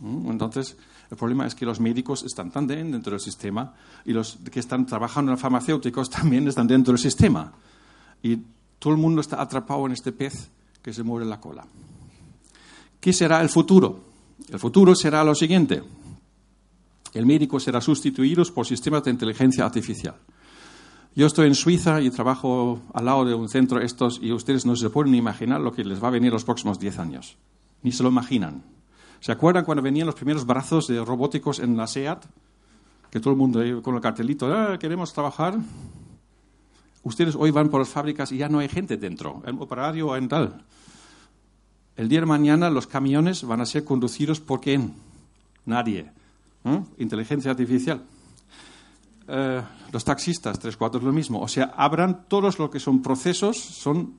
[SPEAKER 2] ¿Mm? Entonces, el problema es que los médicos están tan dentro del sistema y los que están trabajando en farmacéuticos también están dentro del sistema. Y todo el mundo está atrapado en este pez que se muere la cola. ¿Qué será el futuro? El futuro será lo siguiente. El médico será sustituido por sistemas de inteligencia artificial. Yo estoy en Suiza y trabajo al lado de un centro estos y ustedes no se pueden imaginar lo que les va a venir los próximos 10 años. Ni se lo imaginan. ¿Se acuerdan cuando venían los primeros brazos de robóticos en la SEAT? Que todo el mundo con el cartelito, ah, queremos trabajar. Ustedes hoy van por las fábricas y ya no hay gente dentro, en operario o en tal. El día de mañana los camiones van a ser conducidos por quién? Nadie. ¿Eh? Inteligencia artificial. Eh, los taxistas, tres cuartos lo mismo. O sea, habrán todos lo que son procesos, son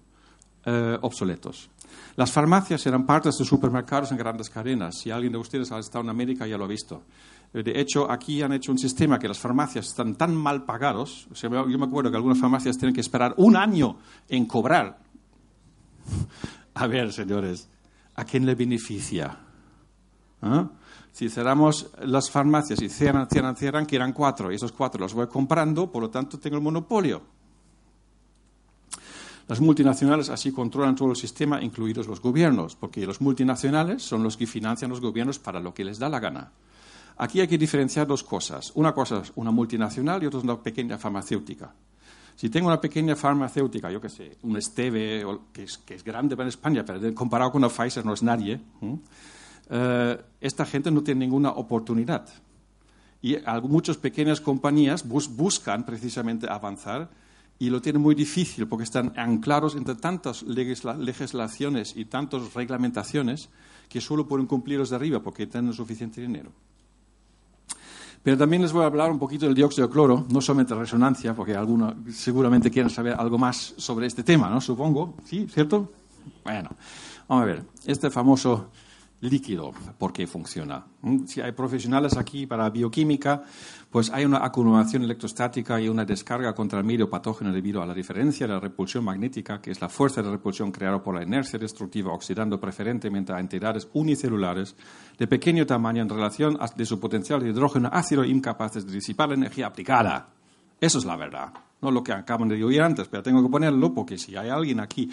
[SPEAKER 2] eh, obsoletos. Las farmacias serán partes de supermercados en grandes cadenas. Si alguien de ustedes ha estado en América ya lo ha visto. Eh, de hecho, aquí han hecho un sistema que las farmacias están tan mal pagados. yo me acuerdo que algunas farmacias tienen que esperar un año en cobrar. A ver, señores, ¿a quién le beneficia? ¿Ah? Si cerramos las farmacias y cierran, cierran, cierran, quedan cuatro, y esos cuatro los voy comprando, por lo tanto tengo el monopolio. Las multinacionales así controlan todo el sistema, incluidos los gobiernos, porque los multinacionales son los que financian los gobiernos para lo que les da la gana. Aquí hay que diferenciar dos cosas. Una cosa es una multinacional y otra es una pequeña farmacéutica. Si tengo una pequeña farmacéutica, yo qué sé, un Esteve, que es, grande para España, pero comparado con una Pfizer no es nadie, eh, esta gente no tiene ninguna oportunidad. Y muchas pequeñas compañías buscan precisamente avanzar y lo tienen muy difícil porque están anclados entre tantas legislaciones y tantas reglamentaciones que solo pueden cumplirlos de arriba porque tienen suficiente dinero. Pero también les voy a hablar un poquito del dióxido de cloro, no solamente resonancia, porque algunos seguramente quieren saber algo más sobre este tema, ¿no? Supongo. ¿Sí? ¿Cierto? Bueno, vamos a ver. Este famoso líquido, por qué funciona. ¿Mm? Si hay profesionales aquí para bioquímica, pues hay una acumulación electrostática y una descarga contra el medio patógeno debido a la diferencia de la repulsión magnética, que es la fuerza de repulsión creada por la inercia destructiva, oxidando preferentemente a entidades unicelulares de pequeño tamaño en relación a de su potencial de hidrógeno ácido incapaces de disipar la energía aplicada. Eso es la verdad. No lo que acaban de oír antes, pero tengo que ponerlo porque si hay alguien aquí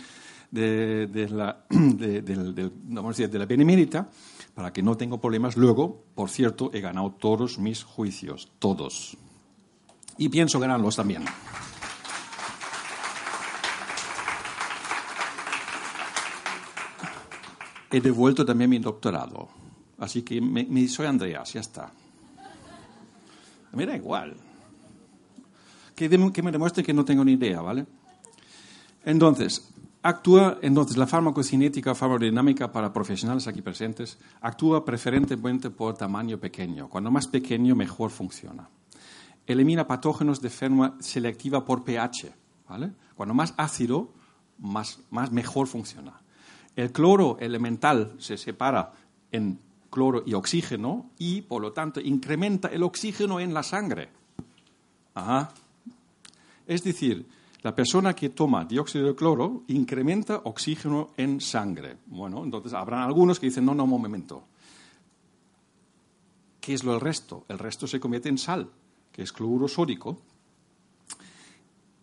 [SPEAKER 2] de, la, de, de la Benemérita para que no tenga problemas. Luego, por cierto, he ganado todos mis juicios, todos. Y pienso ganarlos también. He devuelto también mi doctorado. Así que me, soy Andreas, ya está. Me da igual. Que, que me demuestre que no tengo ni idea, ¿vale? Entonces, Actúa, entonces, la farmacocinética, farmacodinámica para profesionales aquí presentes, actúa preferentemente por tamaño pequeño. Cuando más pequeño, mejor funciona. Elimina patógenos de forma selectiva por pH. ¿vale? Cuando más ácido, más, más mejor funciona. El cloro elemental se separa en cloro y oxígeno y, por lo tanto, incrementa el oxígeno en la sangre. Ajá. Es decir, la persona que toma dióxido de cloro incrementa oxígeno en sangre. Bueno, entonces habrán algunos que dicen, no, no, un momento. ¿Qué es lo del resto? El resto se convierte en sal, que es cloruro sódico.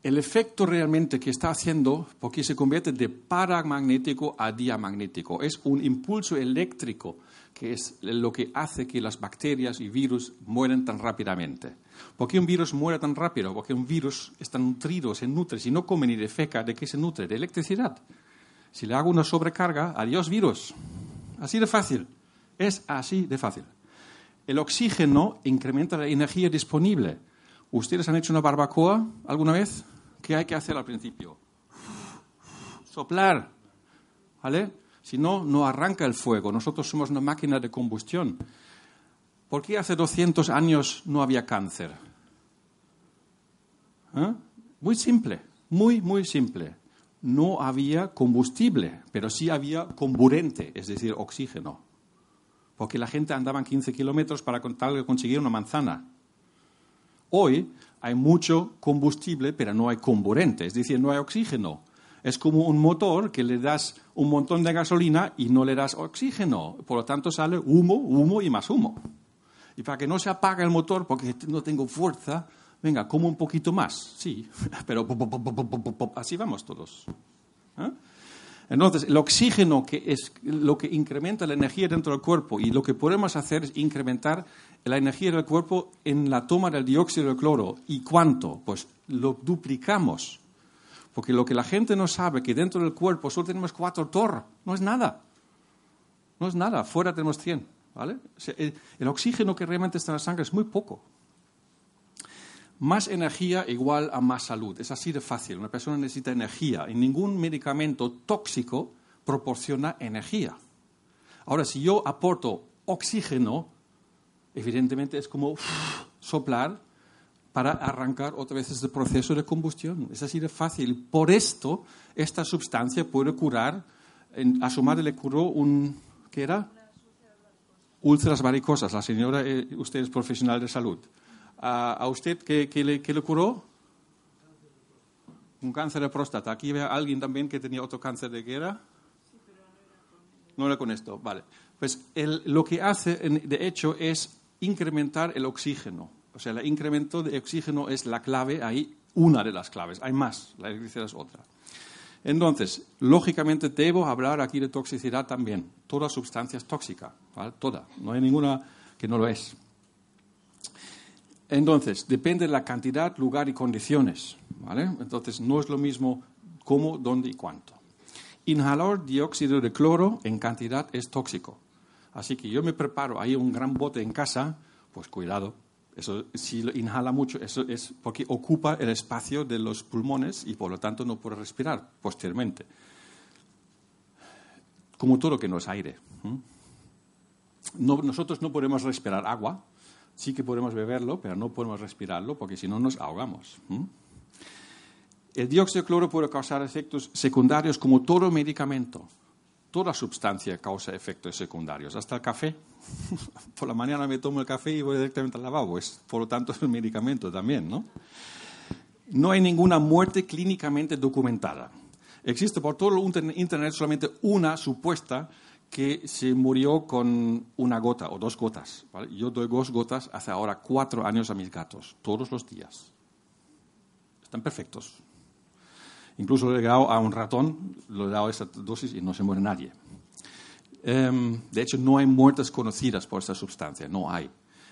[SPEAKER 2] El efecto realmente que está haciendo, porque se convierte de paramagnético a diamagnético, es un impulso eléctrico que es lo que hace que las bacterias y virus mueren tan rápidamente. ¿Por qué un virus muere tan rápido? Porque un virus está nutrido, se nutre. Si no come ni de feca, ¿de qué se nutre? De electricidad. Si le hago una sobrecarga, adiós virus. Así de fácil. Es así de fácil. El oxígeno incrementa la energía disponible. ¿Ustedes han hecho una barbacoa alguna vez? ¿Qué hay que hacer al principio? Soplar. ¿Vale? Si no, no arranca el fuego. Nosotros somos una máquina de combustión. ¿Por qué hace 200 años no había cáncer? ¿Eh? Muy simple, muy, muy simple. No había combustible, pero sí había comburente, es decir, oxígeno. Porque la gente andaba 15 kilómetros para conseguir una manzana. Hoy hay mucho combustible, pero no hay comburente, es decir, no hay oxígeno. Es como un motor que le das un montón de gasolina y no le das oxígeno. Por lo tanto, sale humo, humo y más humo. Y para que no se apague el motor porque no tengo fuerza, venga, como un poquito más. Sí, pero así vamos todos. ¿eh? Entonces, el oxígeno, que es lo que incrementa la energía dentro del cuerpo, y lo que podemos hacer es incrementar la energía del cuerpo en la toma del dióxido de cloro. ¿Y cuánto? Pues lo duplicamos. Porque lo que la gente no sabe, que dentro del cuerpo solo tenemos cuatro torres, no es nada. No es nada, fuera tenemos cien. ¿Vale? El oxígeno que realmente está en la sangre es muy poco. Más energía igual a más salud. Es así de fácil. Una persona necesita energía y ningún medicamento tóxico proporciona energía. Ahora, si yo aporto oxígeno, evidentemente es como soplar para arrancar otra vez este proceso de combustión. Es así de fácil. Por esto, esta sustancia puede curar, a su madre le curó un, ¿qué era? Úlceras varicosas. La señora, eh, usted es profesional de salud. ¿A, usted qué, le, qué, curó? Un cáncer de próstata. Aquí ve a alguien también que tenía otro cáncer de guerra. No era con esto, vale. Pues lo que hace, de hecho, es incrementar el oxígeno o sea, el incremento de oxígeno es la clave, ahí una de las claves. Hay más, la electricidad es otra. Entonces, lógicamente debo hablar aquí de toxicidad también. Toda sustancia es tóxica, toda. No hay ninguna que no lo es. Entonces, depende de la cantidad, lugar y condiciones. ¿vale? Entonces, no es lo mismo cómo, dónde y cuánto. Inhalar dióxido de cloro en cantidad es tóxico. Así que yo me preparo ahí un gran bote en casa, pues cuidado, eso, si inhala mucho, eso es porque ocupa el espacio de los pulmones y por lo tanto no puede respirar posteriormente. Como todo lo que no es aire. Nosotros no podemos respirar agua, sí que podemos beberlo, pero no podemos respirarlo porque si no nos ahogamos. El dióxido de cloro puede causar efectos secundarios como todo medicamento. Toda sustancia causa efectos secundarios, hasta el café. por la mañana me tomo el café y voy directamente al lavabo. Es, por lo tanto, es un medicamento también, ¿no? No hay ninguna muerte clínicamente documentada. Existe por todo el Internet solamente una supuesta que se murió con una gota o dos gotas. Yo doy dos gotas hace ahora cuatro años a mis gatos, todos los días. Están perfectos. Incluso le he dado a un ratón, le he dado esa dosis y no se muere nadie. Em, de hecho, no hay muertes conocidas por esta sustancia, no hay.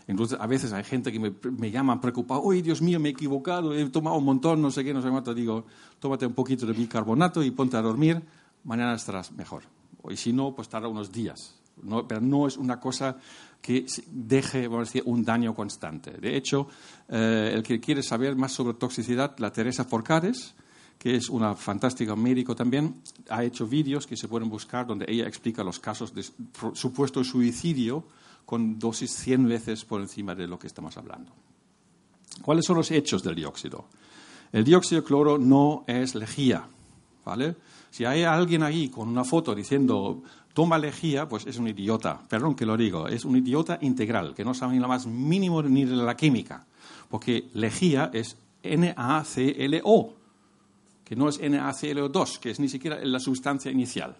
[SPEAKER 2] Entonces, a veces hay gente que me, me llama preocupado, ¡Uy, Dios mío, me he equivocado, he tomado un montón, no sé qué, no sé cuánto. Digo, tómate un poquito de bicarbonato y ponte a dormir, mañana estarás mejor. Y si no, pues tarda unos días. pero no es una cosa que deje, vamos a decir, un daño constante. De hecho, eh, el que quiere saber más sobre toxicidad, la Teresa Forcades, que es una fantástica médico también, ha hecho vídeos que se pueden buscar donde ella explica los casos de supuesto suicidio con dosis 100 veces por encima de lo que estamos hablando. ¿Cuáles son los hechos del dióxido? El dióxido de cloro no es lejía, ¿vale? Si hay alguien ahí con una foto diciendo toma lejía, pues es un idiota. Perdón que lo digo, es un idiota integral, que no sabe ni lo más mínimo ni de la química. Porque lejía es NaClO, que no es NaClO2, que es ni siquiera la sustancia inicial.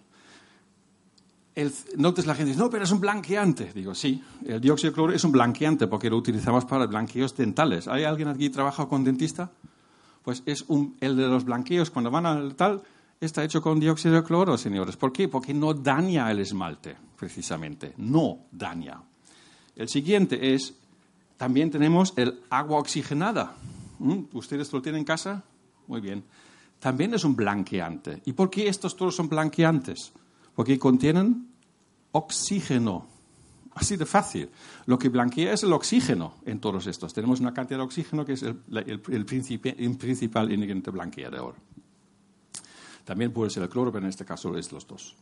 [SPEAKER 2] El, notes la gente dice, no, pero es un blanqueante. Digo, sí, el dióxido de cloro es un blanqueante porque lo utilizamos para blanqueos dentales. ¿Hay alguien aquí que trabaja con dentista? Pues es el de los blanqueos, cuando van al tal, está hecho con dióxido de cloro, señores. ¿Por qué? Porque no daña el esmalte, precisamente. No daña. El siguiente es, también tenemos el agua oxigenada. ¿Mm? ¿Ustedes lo tienen en casa? Muy bien también es un blanqueante. ¿Y por qué estos todos son blanqueantes? Porque contienen oxígeno. Así de fácil. Lo que blanquea es el oxígeno en todos estos. Tenemos una cantidad de oxígeno que es el, el, principal ingrediente blanqueador. También puede ser el cloro, pero en este caso es los dos.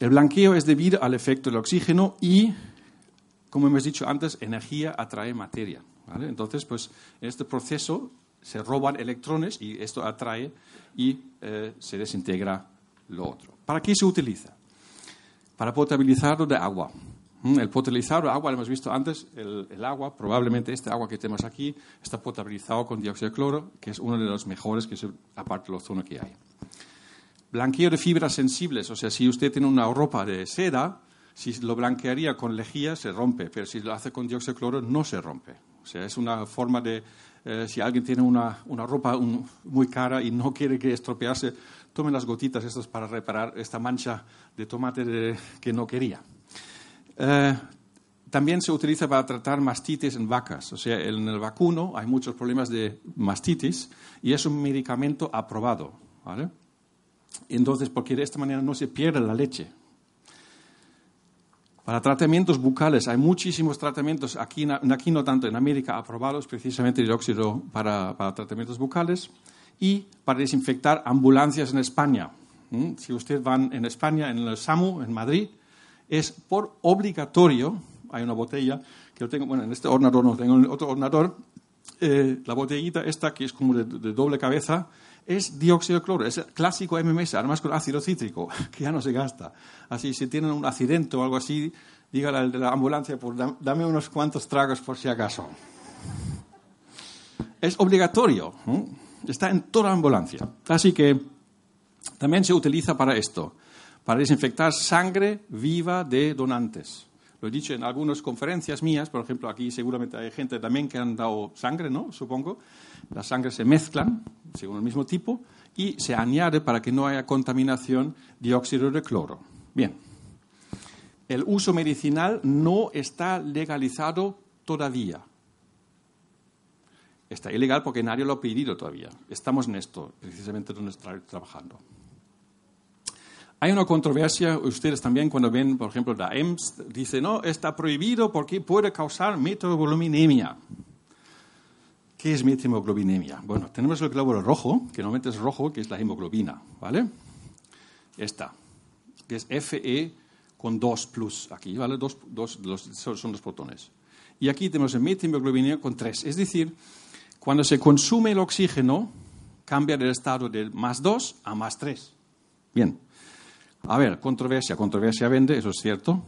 [SPEAKER 2] El blanqueo es debido al efecto del oxígeno y, como hemos dicho antes, energía atrae materia. Entonces, pues, en este proceso se roban electrones y esto atrae y eh, se desintegra lo otro. ¿Para qué se utiliza? Para potabilizarlo de agua. Mm, el potabilizado de agua, lo hemos visto antes, el, agua, probablemente este agua que tenemos aquí, está potabilizado con dióxido de cloro, que es uno de los mejores, que es aparte de ozono que hay. Blanqueo de fibras sensibles, o sea, si usted tiene una ropa de seda, si lo blanquearía con lejía se rompe, pero si lo hace con dióxido de cloro no se rompe. O sea, es una forma de eh, si alguien tiene una, ropa muy cara y no quiere que estropearse, tome las gotitas estas para reparar esta mancha de tomate que no quería. Eh, también se utiliza para tratar mastitis en vacas. O sea, en el vacuno hay muchos problemas de mastitis y es un medicamento aprobado. ¿vale? Entonces, porque de esta manera no se pierde la leche. Para tratamientos bucales, hay muchísimos tratamientos, aquí, aquí no tanto, en América, aprobados precisamente de óxido para, tratamientos bucales y para desinfectar ambulancias en España. ¿Mm? Si ustedes van en España, en el SAMU, en Madrid, es por obligatorio, hay una botella que yo tengo, bueno, en este ordenador no tengo en otro ordenador, eh, la botellita esta que es como de, doble cabeza, es dióxido de cloro, es el clásico MMS, además con ácido cítrico, que ya no se gasta. Así, si tienen un accidente o algo así, dígale al de la ambulancia, pues dame unos cuantos tragos por si acaso. Es obligatorio, está en toda la ambulancia. Así que también se utiliza para esto, para desinfectar sangre viva de donantes. Lo he dicho en algunas conferencias mías, por ejemplo, aquí seguramente hay gente también que han dado sangre, ¿no? Supongo. Las sangres se mezclan según el mismo tipo y se añade para que no haya contaminación dióxido de cloro. Bien. El uso medicinal no está legalizado todavía. Está ilegal porque nadie lo ha pedido todavía. Estamos en esto, precisamente donde está trabajando. Hay una controversia, ustedes también cuando ven, por ejemplo, la EMS, dice, no, está prohibido porque puede causar metabolominemia. ¿Qué es metemoglobinemia? Bueno, tenemos el glóbulo rojo, que normalmente es rojo, que es la hemoglobina, ¿vale? Esta, que es Fe con 2 plus, aquí, ¿vale? Dos, dos, son los protones. Y aquí tenemos el metemoglobinemia con 3. Es decir, cuando se consume el oxígeno, cambia del estado de más 2 a más 3. Bien. A ver, controversia, controversia vende, eso es cierto.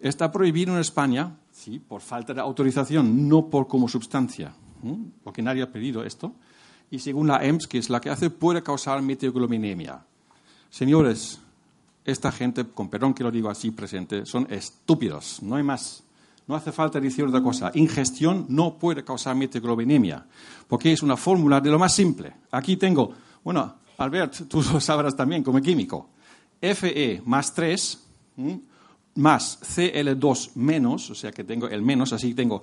[SPEAKER 2] Está prohibido en España, sí, por falta de autorización, no por como sustancia, porque nadie ha pedido esto. Y según la EMS, que es la que hace, puede causar meteoglobinemia. Señores, esta gente, con perdón que lo digo así presente, son estúpidos, no hay más. No hace falta decir otra cosa. Ingestión no puede causar meteglobinemia, porque es una fórmula de lo más simple. Aquí tengo, bueno, Albert, tú lo sabrás también como químico. Fe más 3 más Cl2 menos, o sea que tengo el menos, así tengo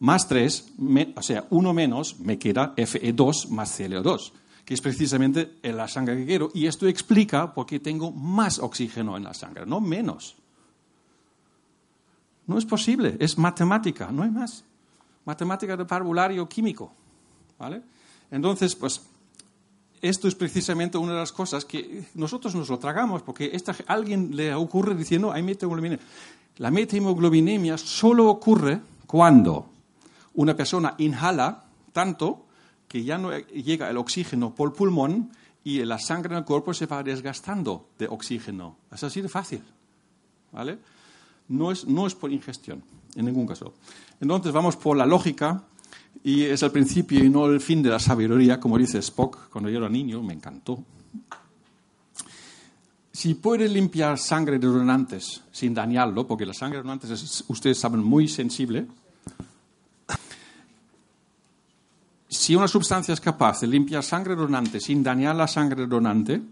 [SPEAKER 2] más 3, o sea, 1 menos, me queda Fe2 más Cl2 que es precisamente en la sangre que quiero. Y esto explica por qué tengo más oxígeno en la sangre, no menos. No es posible, es matemática, no hay más. Matemática de parvulario químico. ¿vale? Entonces, pues, esto es precisamente una de las cosas que nosotros nos lo tragamos, porque esta, alguien le ocurre diciendo, hay meteglobinemia. La metemoglobinemia solo ocurre cuando una persona inhala tanto que ya no llega el oxígeno por pulmón y la sangre en el cuerpo se va desgastando de oxígeno. Es así de fácil. ¿Vale? No es, no es por ingestión, en ningún caso. Entonces vamos por la lógica y es el principio y no el fin de la sabiduría, como dice Spock cuando yo era niño, me encantó. Si puede limpiar sangre de donantes sin dañarlo, porque la sangre de donantes ustedes saben, muy sensible, si una sustancia es capaz de limpiar sangre donante sin dañar la sangre donante,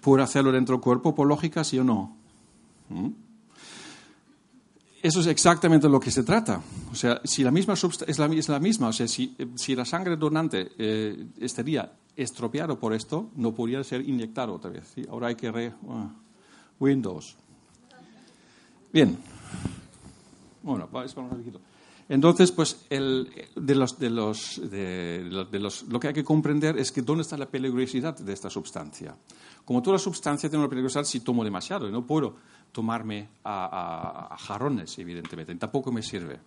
[SPEAKER 2] ¿puede hacerlo dentro del cuerpo por lógica, sí o no? ¿Mm? Eso es exactamente lo que se trata. O sea, si la misma es la, la misma, o sea, si, si la sangre donante eh, estaría estropeado por esto, no podría ser inyectado otra vez. Ahora hay que re... Ah, Windows. Bien. Bueno, para un entonces, pues de los, de los, de, los, lo que hay que comprender es que dónde está la peligrosidad de esta sustancia. Como toda sustancia tiene una peligrosidad si tomo demasiado, y no puedo tomarme a, jarrones, evidentemente, tampoco me sirve.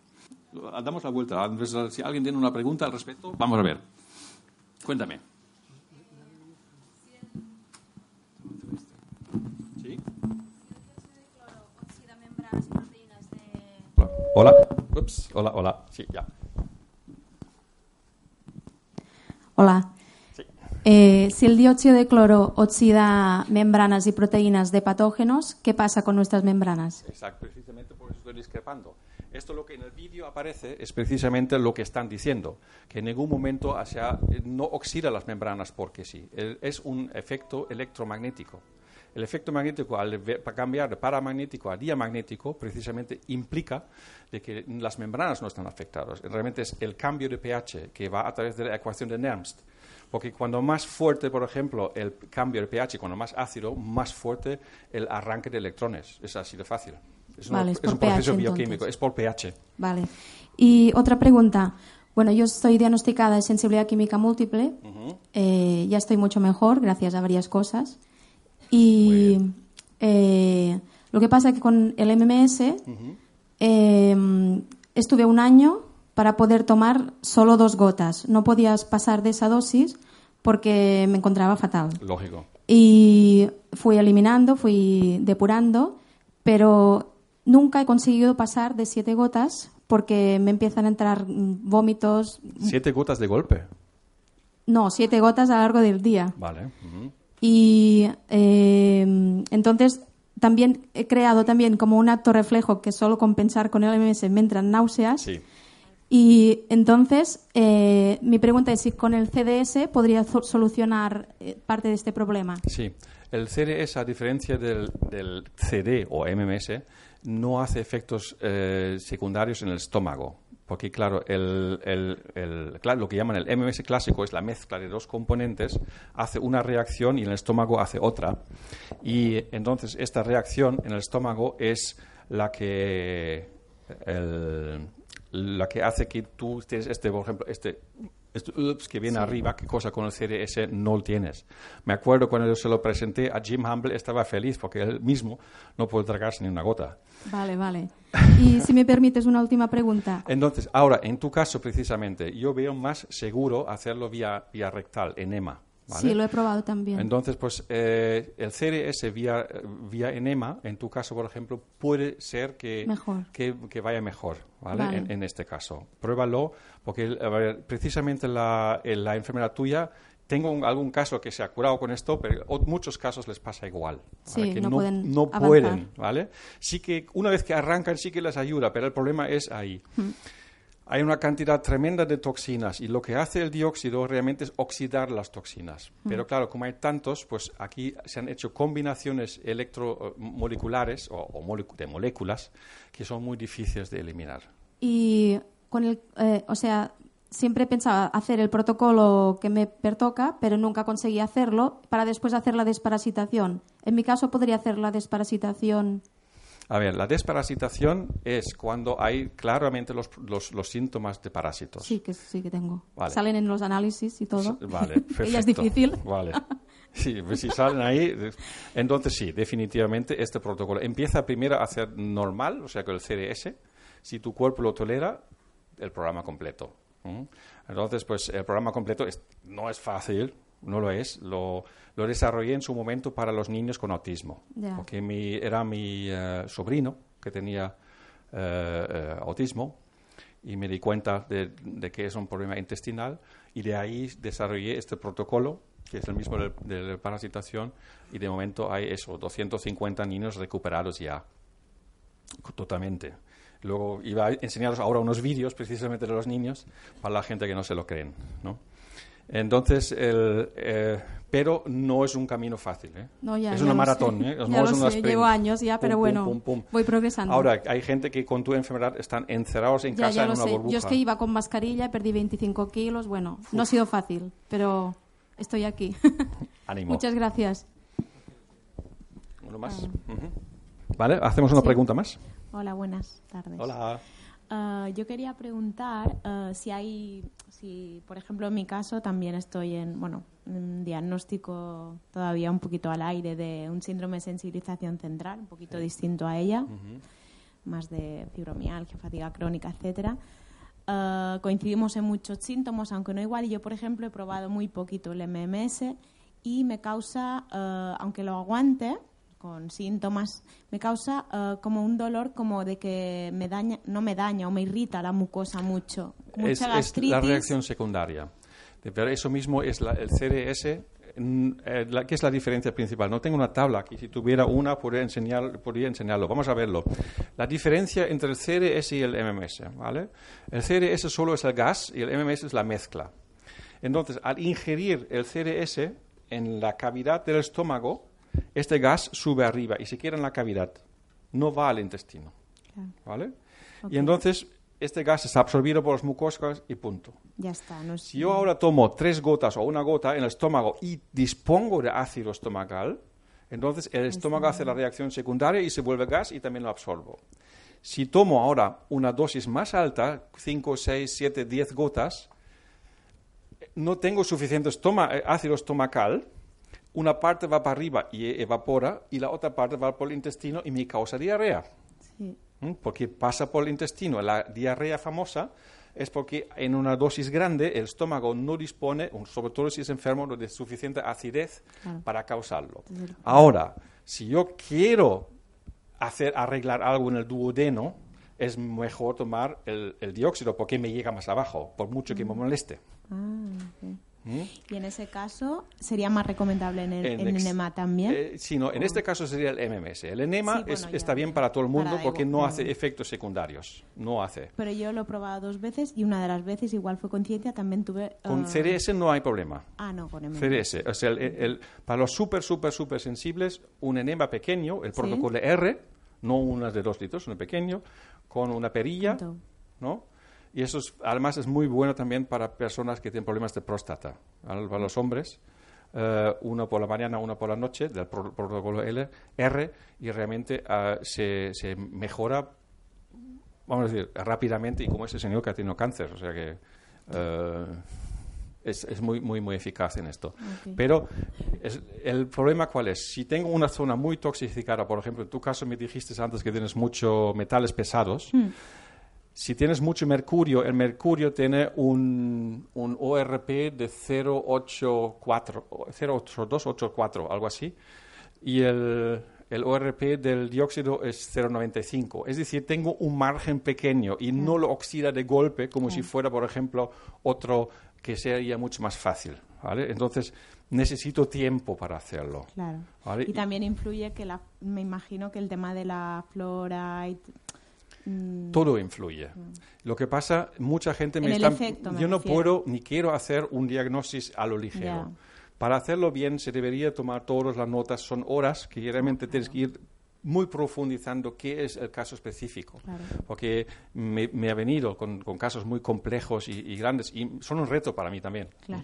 [SPEAKER 2] Damos la vuelta. Si alguien tiene una pregunta al respecto, vamos a ver. Cuéntame. Hola. Ups, hola, hola. Sí, ya.
[SPEAKER 4] Hola. Eh, si el dióxido de cloro oxida membranas y proteínas de patógenos, ¿qué pasa con nuestras membranas?
[SPEAKER 2] Exacto, precisamente por eso estoy discrepando. Esto lo que en el vídeo aparece es precisamente lo que están diciendo, que en ningún momento no oxida las membranas porque sí. Es un efecto electromagnético. El efecto magnético, al cambiar de paramagnético a diamagnético, precisamente implica de que las membranas no están afectadas. Realmente es el cambio de pH que va a través de la ecuación de Nernst. Porque cuando más fuerte, por ejemplo, el cambio de pH, cuando más ácido, más fuerte el arranque de electrones. Es así de fácil.
[SPEAKER 4] Es, un
[SPEAKER 2] proceso bioquímico, es por pH.
[SPEAKER 4] Vale. Y otra pregunta. Bueno, yo estoy diagnosticada de sensibilidad química múltiple. Eh, ya estoy mucho mejor gracias a varias cosas. Y eh, lo que pasa es que con el MMS em, estuve un año para poder tomar solo dos gotas. No podías pasar de esa dosis porque me encontraba fatal.
[SPEAKER 2] Lógico.
[SPEAKER 4] Y fui eliminando, fui depurando, pero nunca he conseguido pasar de siete gotas porque me empiezan a entrar vómitos.
[SPEAKER 2] ¿Siete gotas de golpe?
[SPEAKER 4] No, siete gotas a lo largo del día.
[SPEAKER 2] Vale.
[SPEAKER 4] Y eh, entonces también he creado también como un acto reflejo que solo compensar con el MS me entran náuseas. Y entonces eh, mi pregunta es si con el CDS podría solucionar eh, parte de este problema.
[SPEAKER 2] Sí, el CDS a diferencia del, del CD o MMS no hace efectos secundarios en el estómago porque claro, lo que llaman el MMS clásico es la mezcla de dos componentes, hace una reacción y en el estómago hace otra. Y entonces esta reacción en el estómago es la que, la que hace que tú estés, este, por ejemplo, este esto, ups, que viene arriba, qué cosa con el CDS no lo tienes. Me acuerdo cuando yo se lo presenté a Jim Humble, estaba feliz porque él mismo no puede tragarse ni una gota.
[SPEAKER 4] Vale, vale. Y si me permites una última pregunta.
[SPEAKER 2] Entonces, ahora, en tu caso precisamente, yo veo más seguro hacerlo vía, vía rectal, enema. ¿Vale?
[SPEAKER 4] Sí, lo he probado también.
[SPEAKER 2] Entonces, pues eh, el CRS vía, vía enema, en tu caso, por ejemplo, puede ser que,
[SPEAKER 4] Mejor.
[SPEAKER 2] que, que vaya mejor, ¿vale?
[SPEAKER 4] Vale.
[SPEAKER 2] En, en este caso. Pruébalo, porque ver, precisamente la, en la enfermedad tuya, tengo un- algún caso que se ha curado con esto, pero muchos casos les pasa igual. ¿vale?
[SPEAKER 4] Sí,
[SPEAKER 2] que
[SPEAKER 4] no pueden
[SPEAKER 2] no pueden, ¿vale? Sí que una vez que arrancan sí que les ayuda, pero el problema es ahí. Hay una cantidad tremenda de toxinas y lo que hace el dióxido realmente es oxidar las toxinas. Pero claro, como hay tantos, pues aquí se han hecho combinaciones electromoleculares o, o molecu- de moléculas que son muy difíciles de eliminar.
[SPEAKER 4] Y con el, eh, o sea, siempre pensaba hacer el protocolo que me pertoca, pero nunca conseguí hacerlo para después hacer la desparasitación. En mi caso podría hacer la desparasitación.
[SPEAKER 2] A ver, la desparasitación es cuando hay claramente los, los- los síntomas de parásitos.
[SPEAKER 4] Sí, que sí que tengo.
[SPEAKER 2] Vale.
[SPEAKER 4] Salen en los análisis y todo.
[SPEAKER 2] Vale, perfecto.
[SPEAKER 4] Ella es difícil.
[SPEAKER 2] Vale. Sí, pues si salen ahí, entonces sí, definitivamente este protocolo empieza primero a ser normal, o sea, con el CDS. Si tu cuerpo lo tolera, el programa completo. ¿Mm? Entonces, pues el programa completo es- no es fácil, no lo es. Lo, lo desarrollé en su momento para los niños con autismo, porque mi, era mi eh, sobrino que tenía eh, eh, autismo y me di cuenta de, de que es un problema intestinal y de ahí desarrollé este protocolo que es el mismo de, parasitación y de momento hay eso, 250 niños recuperados ya totalmente. Luego iba a enseñaros ahora unos vídeos precisamente de los niños para la gente que no se lo creen, ¿no? Entonces, el, eh, pero no es un camino fácil, ¿eh?
[SPEAKER 4] No, ya,
[SPEAKER 2] es
[SPEAKER 4] ya
[SPEAKER 2] una maratón,
[SPEAKER 4] sé.
[SPEAKER 2] ¿eh?
[SPEAKER 4] Ya
[SPEAKER 2] No
[SPEAKER 4] lo
[SPEAKER 2] es una
[SPEAKER 4] sé, llevo años ya, pero
[SPEAKER 2] Pum,
[SPEAKER 4] bueno,
[SPEAKER 2] pum, pum.
[SPEAKER 4] voy progresando.
[SPEAKER 2] Ahora, hay gente que con tu enfermedad están encerrados en
[SPEAKER 4] ya,
[SPEAKER 2] casa
[SPEAKER 4] ya
[SPEAKER 2] en
[SPEAKER 4] lo
[SPEAKER 2] una
[SPEAKER 4] sé.
[SPEAKER 2] burbuja.
[SPEAKER 4] Yo es que iba con mascarilla, perdí 25 kilos. Bueno, no ha sido fácil, pero estoy aquí.
[SPEAKER 2] Ánimo.
[SPEAKER 4] Muchas gracias.
[SPEAKER 2] Uno más. Ujú. Vale, hacemos una
[SPEAKER 5] Sí.
[SPEAKER 2] pregunta más.
[SPEAKER 5] Hola, buenas tardes.
[SPEAKER 2] Hola.
[SPEAKER 5] Ah, yo quería preguntar ah, si hay, si por ejemplo en mi caso también estoy en, bueno, un diagnóstico todavía un poquito al aire de un síndrome de sensibilización central, un poquito distinto a ella, más de fibromialgia, fatiga crónica, etcétera. Ah, coincidimos en muchos síntomas, aunque no igual. Y yo, por ejemplo, he probado muy poquito el MMS y me causa, aunque lo aguante, con síntomas, me causa ah, como un dolor como de que me daña, no me daña o me irrita la mucosa mucho. Mucha
[SPEAKER 2] Es, es
[SPEAKER 5] gastritis.
[SPEAKER 2] la reacción secundaria. Pero eso mismo es la- el CDS. mm, eh, ¿Qué es la diferencia principal? No tengo una tabla aquí. Si tuviera una, podría, enseñar, podría enseñarlo. Vamos a verlo. La diferencia entre el CDS y el MMS. ¿vale? El CDS solo es el gas y el MMS es la mezcla. Entonces, al ingerir el CDS en la cavidad del estómago, este gas sube arriba y se queda en la cavidad. No va al intestino.
[SPEAKER 5] Claro.
[SPEAKER 2] ¿Vale? Y entonces, este gas es absorbido por las mucosas y punto.
[SPEAKER 5] Ya está. No es-
[SPEAKER 2] Si yo ahora tomo tres gotas o una gota en el estómago y dispongo de ácido estomacal, entonces el estómago hace la reacción secundaria y se vuelve gas y también lo absorbo. Si tomo ahora una dosis más alta, 5, 6, 7, 10 gotas, no tengo suficiente estoma- eh, ácido estomacal, una parte va para arriba y e- evapora y la otra parte va por el intestino y me causa diarrea.
[SPEAKER 5] Sí.
[SPEAKER 2] ¿Mm? porque pasa por el intestino. La diarrea famosa es porque en una dosis grande el estómago no dispone, sobre todo si es enfermo, de suficiente acidez
[SPEAKER 5] Claro.
[SPEAKER 2] para causarlo. Ahora, si yo quiero hacer arreglar algo en el duodeno, es mejor tomar el, el dióxido porque me llega más abajo, por mucho que me moleste.
[SPEAKER 5] Ah.
[SPEAKER 2] ¿Mm?
[SPEAKER 5] Y en ese caso, ¿sería más recomendable en el
[SPEAKER 2] En ex-
[SPEAKER 5] enema también?
[SPEAKER 2] Eh, sí, no, en este caso sería el MMS. El enema
[SPEAKER 5] Sí, bueno,
[SPEAKER 2] es-
[SPEAKER 5] ya,
[SPEAKER 2] está bien para todo el mundo porque no
[SPEAKER 5] mm.
[SPEAKER 2] hace efectos secundarios. No hace.
[SPEAKER 5] Pero yo lo he probado dos veces y una de las veces igual fue con ciencia, también tuve...
[SPEAKER 2] Con
[SPEAKER 5] ah,
[SPEAKER 2] CDS no hay problema.
[SPEAKER 5] Ah, no, con MMS.
[SPEAKER 2] CDS. O sea, el- el- para los súper, súper, súper sensibles, un enema pequeño, el
[SPEAKER 5] Sí.
[SPEAKER 2] protocolo R, no unas de dos litros, uno pequeño, con una perilla. ¿no? Y eso es- además es muy bueno también para personas que tienen problemas de próstata. Para los hombres, eh, uno por la mañana, uno por la noche, del pro- protocolo L, R, y realmente ah, se, se mejora, vamos a decir, rápidamente, y como ese señor que ha tenido cáncer, o sea que... eh, es, es muy, muy, muy eficaz en esto. Pero es- el problema cuál es? Si tengo una zona muy toxificada, por ejemplo, en tu caso me dijiste antes que tienes muchos metales pesados, si tienes mucho mercurio, el mercurio tiene un, un ORP de 084, 08284, algo así, y el, el ORP del dióxido es 0,95. Es decir, tengo un margen pequeño y no lo oxida de golpe como si fuera, por ejemplo, otro que sería mucho más fácil. ¿vale? Entonces, necesito tiempo para hacerlo.
[SPEAKER 5] Claro.
[SPEAKER 2] ¿vale?
[SPEAKER 5] Y también influye que la, me imagino que el tema de la flora y mm,
[SPEAKER 2] Todo influye. Lo que pasa, mucha gente me
[SPEAKER 5] En
[SPEAKER 2] está...
[SPEAKER 5] efecto, me
[SPEAKER 2] yo no puedo ni quiero hacer un diagnóstico a lo ligero. Para hacerlo bien se debería tomar todas las notas. Son horas que realmente tienes que ir muy profundizando qué es el caso específico.
[SPEAKER 5] Claro.
[SPEAKER 2] Porque me, me ha venido con, con casos muy complejos y, y grandes y son un reto para mí también.
[SPEAKER 5] claro.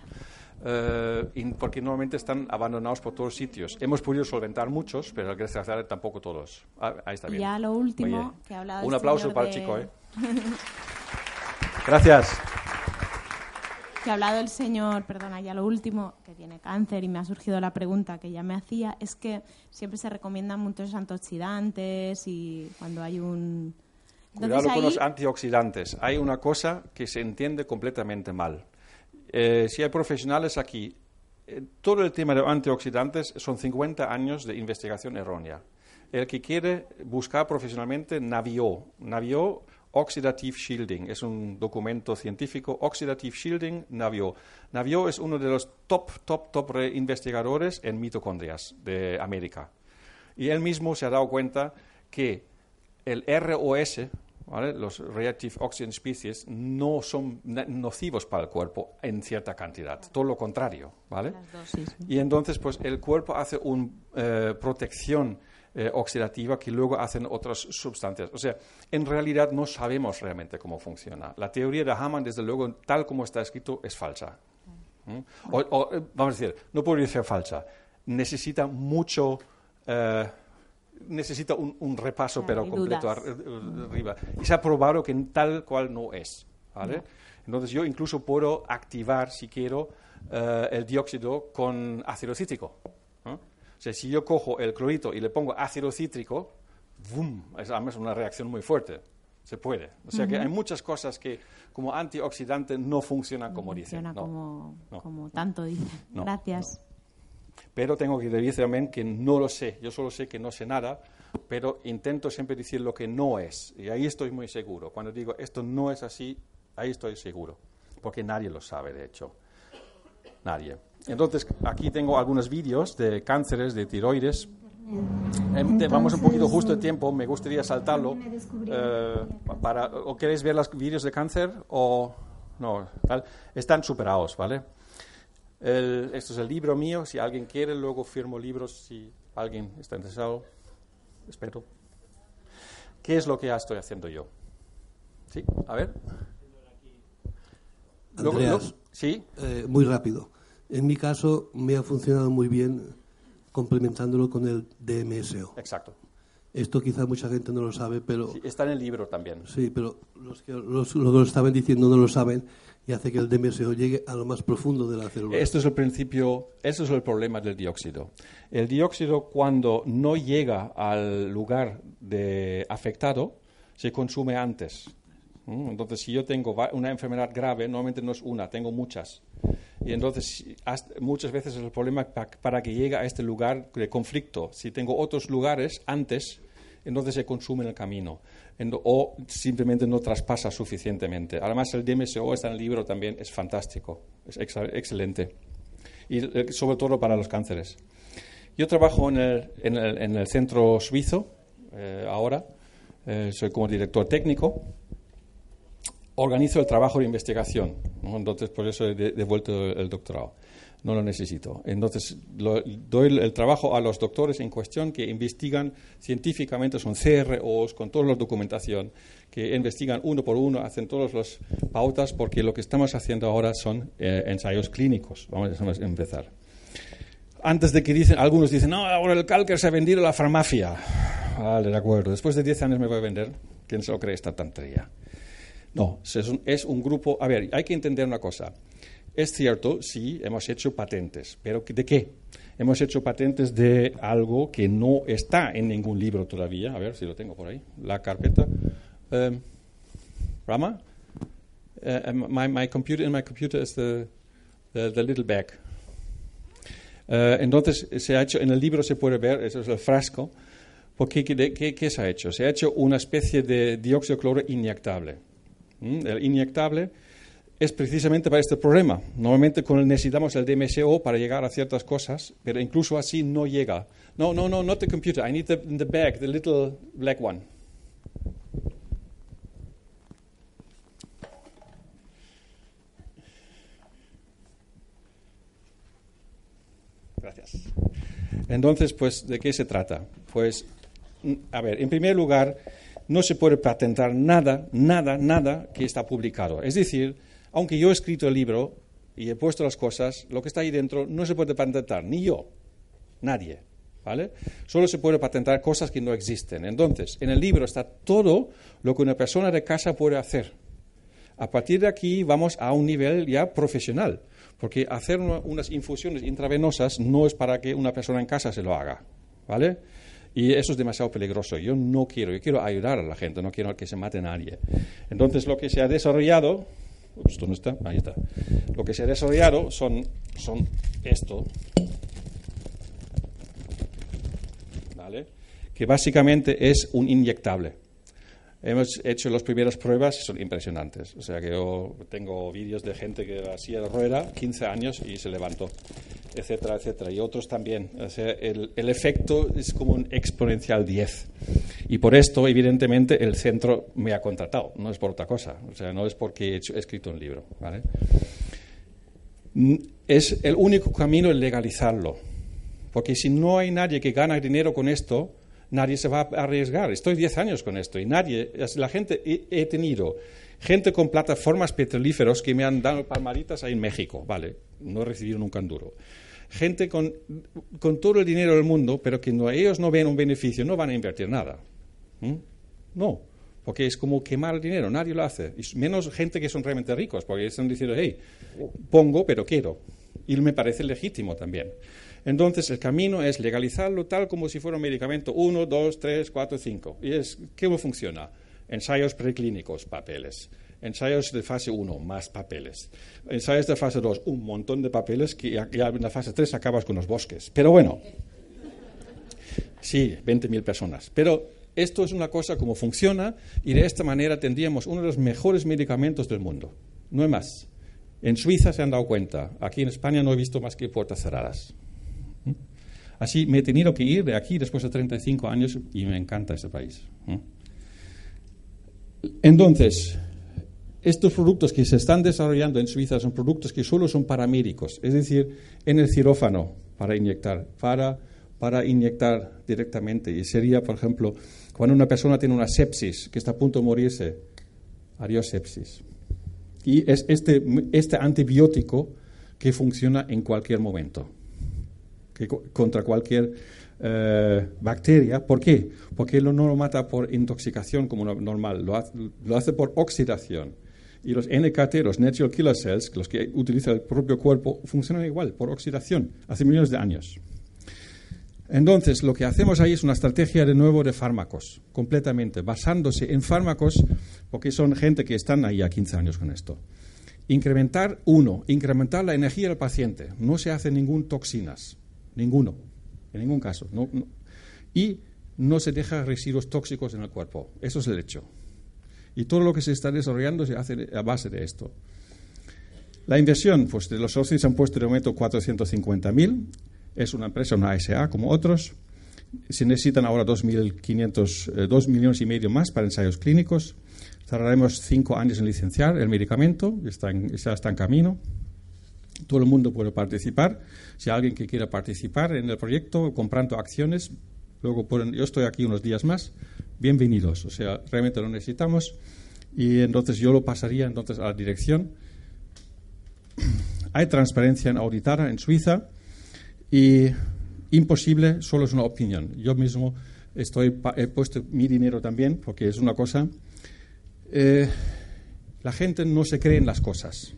[SPEAKER 2] Eh, y porque normalmente están abandonados por todos sitios. Hemos podido solventar muchos, pero gracias a tampoco todos. Ah, ahí está
[SPEAKER 5] Y
[SPEAKER 2] bien.
[SPEAKER 5] ya lo último,
[SPEAKER 2] Muy bien.
[SPEAKER 5] que ha hablado
[SPEAKER 2] Un aplauso para el chico, ¿eh? Gracias.
[SPEAKER 5] Que ha hablado el señor, perdona, ya lo último, que tiene cáncer y me ha surgido la pregunta que ya me hacía, es que siempre se recomiendan muchos antioxidantes y cuando hay un... Entonces
[SPEAKER 2] Cuidado con
[SPEAKER 5] ahí-
[SPEAKER 2] los antioxidantes. Hay una cosa que se entiende completamente mal. Eh, si hay profesionales aquí, eh, todo el tema de antioxidantes son 50 años de investigación errónea. El que quiere buscar profesionalmente, Navio. Navio Oxidative Shielding. Es un documento científico. Oxidative Shielding, Navio. Navio es uno de los top, top, top re- investigadores en mitocondrias de América. Y él mismo se ha dado cuenta que el ROS, ¿vale? los Reactive Oxygen Species, no son nocivos para el cuerpo en cierta cantidad. Todo lo contrario. ¿vale? Y entonces, pues el cuerpo hace una protección eh, oxidativa que luego hacen otras sustancias. O sea, en realidad no sabemos realmente cómo funciona. La teoría de Hamann, desde luego, tal como está escrito, es falsa. ¿Mm? O, o, eh, vamos a decir, no podría ser falsa. Necesita mucho. eh, necesita un, un repaso,
[SPEAKER 5] Claro,
[SPEAKER 2] pero completo ar- arriba. Y se ha probado que tal cual no es. ¿vale? Entonces, yo incluso puedo activar, si quiero, eh, el dióxido con ácido cítrico. ¿No? O sea, si yo cojo el clorito y le pongo ácido cítrico, ¡vum! es además una reacción muy fuerte. Se puede. O sea que hay muchas cosas que como antioxidante no funcionan como dicen.
[SPEAKER 5] Funciona
[SPEAKER 2] No.
[SPEAKER 5] como,
[SPEAKER 2] no.
[SPEAKER 5] como tanto dicen.
[SPEAKER 2] No,
[SPEAKER 5] Gracias.
[SPEAKER 2] Pero tengo que decir también que no lo sé. Yo solo sé que no sé nada, pero intento siempre decir lo que no es. Y ahí estoy muy seguro. Cuando digo esto no es así, ahí estoy seguro. Porque nadie lo sabe, de hecho. Nadie. Entonces, aquí tengo algunos vídeos de cánceres de tiroides. Em, te- Vamos un poquito justo de tiempo, me gustaría saltarlo. Eh, para, ¿O queréis ver los vídeos de cáncer? O no, tal? Están superados, ¿vale? El- esto es el libro mío. Si alguien quiere, luego firmo libros si alguien está interesado. Espero. ¿Qué es lo que ya estoy haciendo yo? ¿Sí? A ver.
[SPEAKER 6] Andreas.
[SPEAKER 2] luego- sí.
[SPEAKER 6] Eh, muy rápido. En mi caso me ha funcionado muy bien complementándolo con el DMSO.
[SPEAKER 2] Exacto.
[SPEAKER 6] Esto quizá mucha gente no lo sabe, pero
[SPEAKER 2] Sí, está en el libro también.
[SPEAKER 6] sí, pero los que, los, los que lo estaban diciendo no lo saben y hace que el DMSO llegue a lo más profundo de la célula.
[SPEAKER 2] Esto es el principio, esto es el problema del dióxido. El dióxido cuando no llega al lugar de afectado se consume antes. ¿Mm? Entonces, si yo tengo una enfermedad grave, normalmente no es una, tengo muchas. Y entonces, muchas veces es el problema pa- para que llegue a este lugar de conflicto. Si tengo otros lugares antes, entonces se consume en el camino. O simplemente no traspasa suficientemente. Además, el DMSO está en el libro también, es fantástico, es excelente. Y eh, sobre todo para los cánceres. Yo trabajo en el centro suizo eh, ahora, eh, soy como director técnico organizo el trabajo de investigación. Entonces, por eso he de- devuelto el doctorado. No lo necesito. Entonces, lo- doy el, el trabajo a los doctores en cuestión que investigan científicamente, son CROs con toda la documentación, que investigan uno por uno, hacen todas las pautas, porque lo que estamos haciendo ahora son eh, ensayos clínicos. Vamos a empezar. Antes de que dicen, algunos dicen, no, ahora el cálcer se ha vendido a la farmacia. Vale, de acuerdo. Después de 10 años me voy a vender. ¿Quién se lo cree esta tontería? No, es un, grupo. A ver, hay que entender una cosa. Es cierto, sí, hemos hecho patentes, pero ¿de qué? Hemos hecho patentes de algo que no está en ningún libro todavía. A ver si lo tengo por ahí, la carpeta. Eh, Rama? Uh, my, my computer, in my computer is the, the, little bag. Uh, entonces, se ha hecho, en el libro se puede ver, eso es el frasco, porque ¿qué, qué, qué se ha hecho? Se ha hecho una especie de dióxido de cloro inyectable. El inyectable es precisamente para este problema. Normalmente necesitamos el DMSO para llegar a ciertas cosas, pero incluso así no llega. No, no, no, not the computer. I need the, the bag, the little black one. Gracias. Entonces, pues, ¿de qué se trata? Pues, mm, a ver, en primer lugar, no se puede patentar nada, nada, nada que está publicado. Es decir, aunque yo he escrito el libro y he puesto las cosas, lo que está ahí dentro no se puede patentar, ni yo, nadie. ¿Vale? Solo se puede patentar cosas que no existen. Entonces, en el libro está todo lo que una persona de casa puede hacer. A partir de aquí vamos a un nivel ya profesional, porque hacer unas infusiones intravenosas no es para que una persona en casa se lo haga. ¿Vale? Y eso es demasiado peligroso. Yo no quiero, yo quiero ayudar a la gente, no quiero que se mate nadie. Entonces, lo que se ha desarrollado ¿dónde está? Ahí está. Lo que se ha desarrollado son, son esto, ¿vale? Que básicamente es un inyectable. Hemos hecho las primeras pruebas y son impresionantes. O sea que yo tengo vídeos de gente que hacía rueda 15 años y se levantó, etcétera, etcétera. Y otros también. O sea, el, efecto es como un exponencial 10. Y por esto, evidentemente, el centro me ha contratado, no es por otra cosa, o sea, no es porque he, escrito un libro. Mm, es el único camino el legalizarlo, porque si no hay nadie que gana dinero con esto, nadie se va a arriesgar. Estoy 10 años con esto y nadie, la gente, he, tenido gente con plataformas petrolíferos que me han dado palmaritas ahí en México, vale, no he recibido nunca un duro gente con, todo el dinero del mundo, pero que no, ellos no ven un beneficio, no van a invertir nada. No, porque es como quemar el dinero, nadie lo hace. Y menos gente que son realmente ricos, porque están diciendo, hey, pongo, pero quiero. Y me parece legítimo también. Entonces, el camino es legalizarlo tal como si fuera un medicamento 1, 2, 3, 4, 5. ¿Y es cómo funciona? Ensayos preclínicos, papeles. Ensayos de fase 1, más papeles. Ensayos de fase 2, un montón de papeles que ya, en la fase 3 acabas con los bosques. Pero bueno, sí, 20.000 personas. Pero esto es una cosa como funciona y de esta manera tendríamos uno de los mejores medicamentos del mundo. No hay más. En Suiza se han dado cuenta. Aquí en España no he visto más que puertas cerradas. ¿Mm? Así me he tenido que ir de aquí después de 35 años y me encanta este país. ¿Mm? Entonces, estos productos que se están desarrollando en Suiza son productos que solo son para médicos, es decir, en el cirófano para inyectar, para, para inyectar directamente. Y sería, por ejemplo, cuando una persona tiene una sepsis, que está a punto de morirse, adiós sepsis. Y es este, este antibiótico que funciona en cualquier momento, que, contra cualquier eh, bacteria. ¿Por qué? Porque no lo mata por intoxicación como normal, lo hace, lo hace por oxidación. Y los NKT, los Natural Killer Cells, los que utiliza el propio cuerpo, funcionan igual, por oxidación, hace millones de años. Entonces, lo que hacemos ahí es una estrategia de nuevo de fármacos, completamente, basándose en fármacos, porque son gente que están ahí a 15 años con esto. Incrementar, uno, incrementar la energía del paciente. No se hace ningún toxinas, ninguno, en ningún caso. y no se deja residuos tóxicos en el cuerpo. Eso es el hecho. Y todo lo que se está desarrollando se hace a base de esto. La inversión, pues de los socios han puesto de momento 450.000 es una empresa, una SA como otros. Se necesitan ahora 2.500, 2 eh, millones y medio más para ensayos clínicos. Tardaremos cinco años en licenciar el medicamento, está en, ya está en camino. Todo el mundo puede participar. Si hay alguien que quiera participar en el proyecto comprando acciones, luego pueden, yo estoy aquí unos días más, bienvenidos. O sea, realmente lo necesitamos y entonces yo lo pasaría entonces a la dirección. Hay transparencia en auditada en Suiza y imposible solo es una opinión. Yo mismo estoy, he puesto mi dinero también, porque es una cosa. Eh, la gente no se cree en las cosas.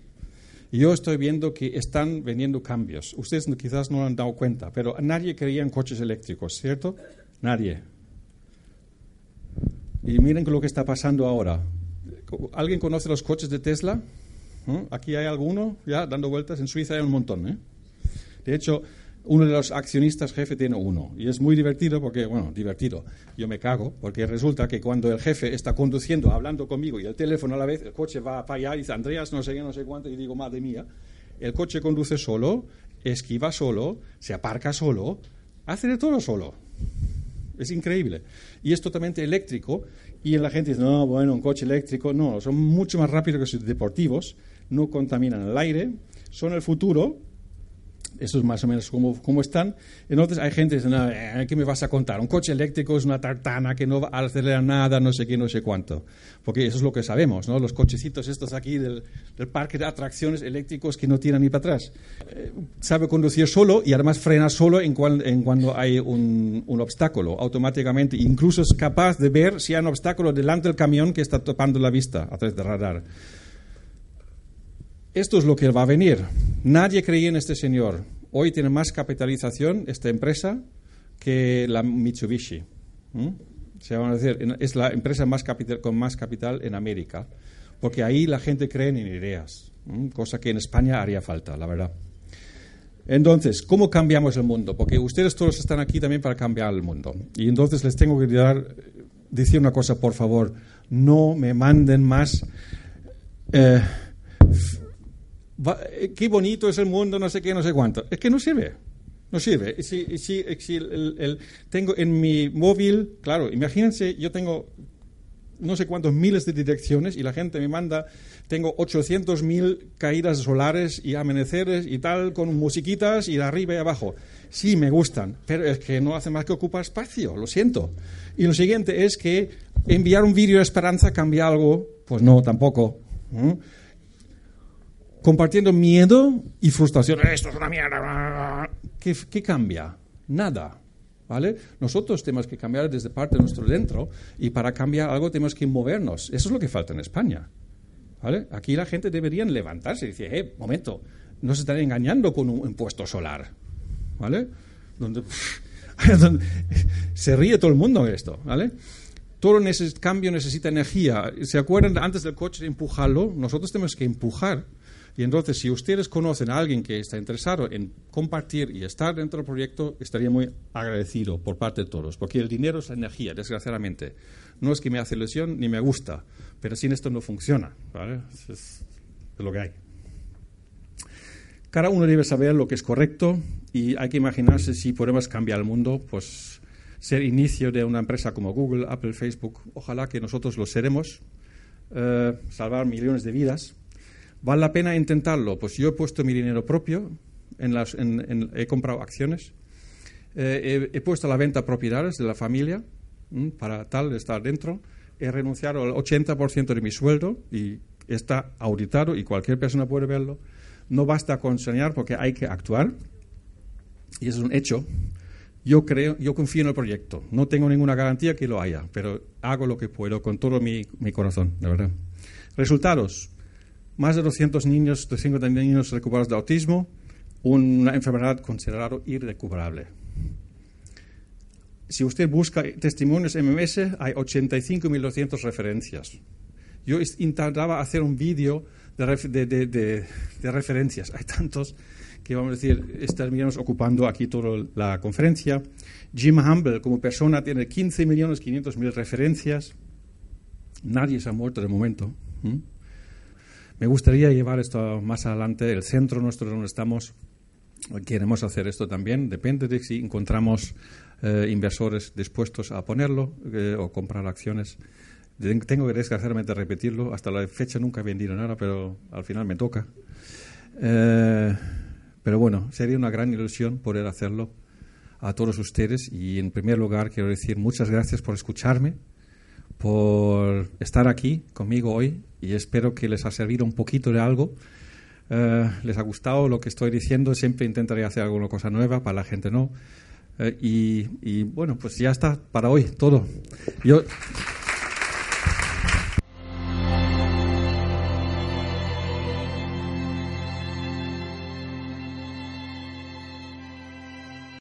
[SPEAKER 2] Yo estoy viendo que están veniendo cambios. Ustedes quizás no han dado cuenta, pero nadie creía en coches eléctricos, ¿cierto? Nadie. Y miren lo que está pasando ahora. ¿Alguien conoce los coches de Tesla? ¿Mm? Aquí hay alguno ya dando vueltas. En Suiza hay un montón. ¿eh? De hecho, uno de los accionistas jefe tiene uno. Y es muy divertido porque, bueno, divertido. Yo me cago porque resulta que cuando el jefe está conduciendo, hablando conmigo y el teléfono a la vez, el coche va para allá y dice, Andreas, no sé qué, no sé cuánto, y digo, madre mía, el coche conduce solo, esquiva solo, se aparca solo, hace de todo solo. Es increíble. Y es totalmente eléctrico. Y la gente dice, no, bueno, un coche eléctrico. No, son mucho más rápidos que los deportivos, no contaminan el aire, son el futuro eso es más o menos como, están. Entonces hay gente que dice, eh, ¿qué me vas a contar? Un coche eléctrico es una tartana que no va a acelerar nada, no sé qué, no sé cuánto. Porque eso es lo que sabemos, ¿no? Los cochecitos estos aquí del, parque de atracciones eléctricos que no tiran ni para atrás. Eh, sabe conducir solo y además frena solo en, cuando hay un, un, obstáculo, automáticamente. Incluso es capaz de ver si hay un obstáculo delante del camión que está topando la vista a través de radar. Esto es lo que va a venir. Nadie creía en este señor. Hoy tiene más capitalización esta empresa que la Mitsubishi. Se a decir, es la empresa más capital, con más capital en América, porque ahí la gente cree en ideas, cosa que en España haría falta, la verdad. Entonces, ¿cómo cambiamos el mundo? Porque ustedes todos están aquí también para cambiar el mundo. Y entonces les tengo que dar, decir una cosa, por favor, no me manden más eh, eh, qué bonito es el mundo, no sé qué, no sé cuánto. Es que no sirve. No sirve. Si, si, si el, tengo en mi móvil, claro, imagínense, yo tengo no sé cuántos miles de direcciones y la gente me manda, tengo 800.000 caídas solares y amaneceres y tal, con musiquitas y de arriba y abajo. Sí, me gustan, pero es que no hace más que ocupar espacio, lo siento. Y lo siguiente es que enviar un vídeo de esperanza cambia algo, pues no, tampoco compartiendo miedo y frustración. Esto es una mierda. ¿Qué, ¿Qué, cambia? Nada. ¿Vale? Nosotros tenemos que cambiar desde parte de nuestro dentro y para cambiar algo tenemos que movernos. Eso es lo que falta en España. ¿Vale? Aquí la gente debería levantarse y decir, eh, momento, no se están engañando con un impuesto solar. ¿Vale? Donde, se ríe todo el mundo de esto. ¿Vale? Todo cambio necesita energía. ¿Se acuerdan antes del coche de empujarlo? Nosotros tenemos que empujar y entonces, si ustedes conocen a alguien que está interesado en compartir y estar dentro del proyecto, estaría muy agradecido por parte de todos, porque el dinero es energía, desgraciadamente. No es que me hace ilusión ni me gusta, pero sin esto no funciona. Es, lo que hay. Cada uno debe saber lo que es correcto y hay que imaginarse si podemos cambiar el mundo, pues ser inicio de una empresa como Google, Apple, Facebook. Ojalá que nosotros lo seremos, eh, salvar millones de vidas ¿Vale la pena intentarlo? Pues yo he puesto mi dinero propio, en las, he comprado acciones, eh, he, puesto a la venta propiedades de la familia para tal estar dentro, he renunciado al 80% de mi sueldo y está auditado y cualquier persona puede verlo. No basta con soñar porque hay que actuar y eso es un hecho. Yo creo, yo confío en el proyecto. No tengo ninguna garantía que lo haya, pero hago lo que puedo con todo mi, mi corazón, de verdad. Resultados más de 200 niños, 250 niños recuperados de autismo, una enfermedad considerada irrecuperable. Si usted busca testimonios MMS, hay 85.200 referencias. Yo intentaba hacer un vídeo de, referencias. Hay tantos que, vamos a decir, terminamos ocupando aquí toda la conferencia. Jim Humble, como persona, tiene 15.500.000 referencias. Nadie se ha muerto de momento. Me gustaría llevar esto más adelante, el centro nuestro donde estamos. Queremos hacer esto también, depende de si encontramos eh, inversores dispuestos a ponerlo eh, o comprar acciones. Tengo que desgraciadamente repetirlo, hasta la fecha nunca he vendido nada, pero al final me toca. Eh, pero bueno, sería una gran ilusión poder hacerlo a todos ustedes y en primer lugar quiero decir muchas gracias por escucharme por estar aquí conmigo hoy y espero que les ha servido un poquito de algo. Eh, les ha gustado lo que estoy diciendo, siempre intentaré hacer alguna cosa nueva, para la gente no. Eh, y, bueno, pues ya está para hoy todo. Yo.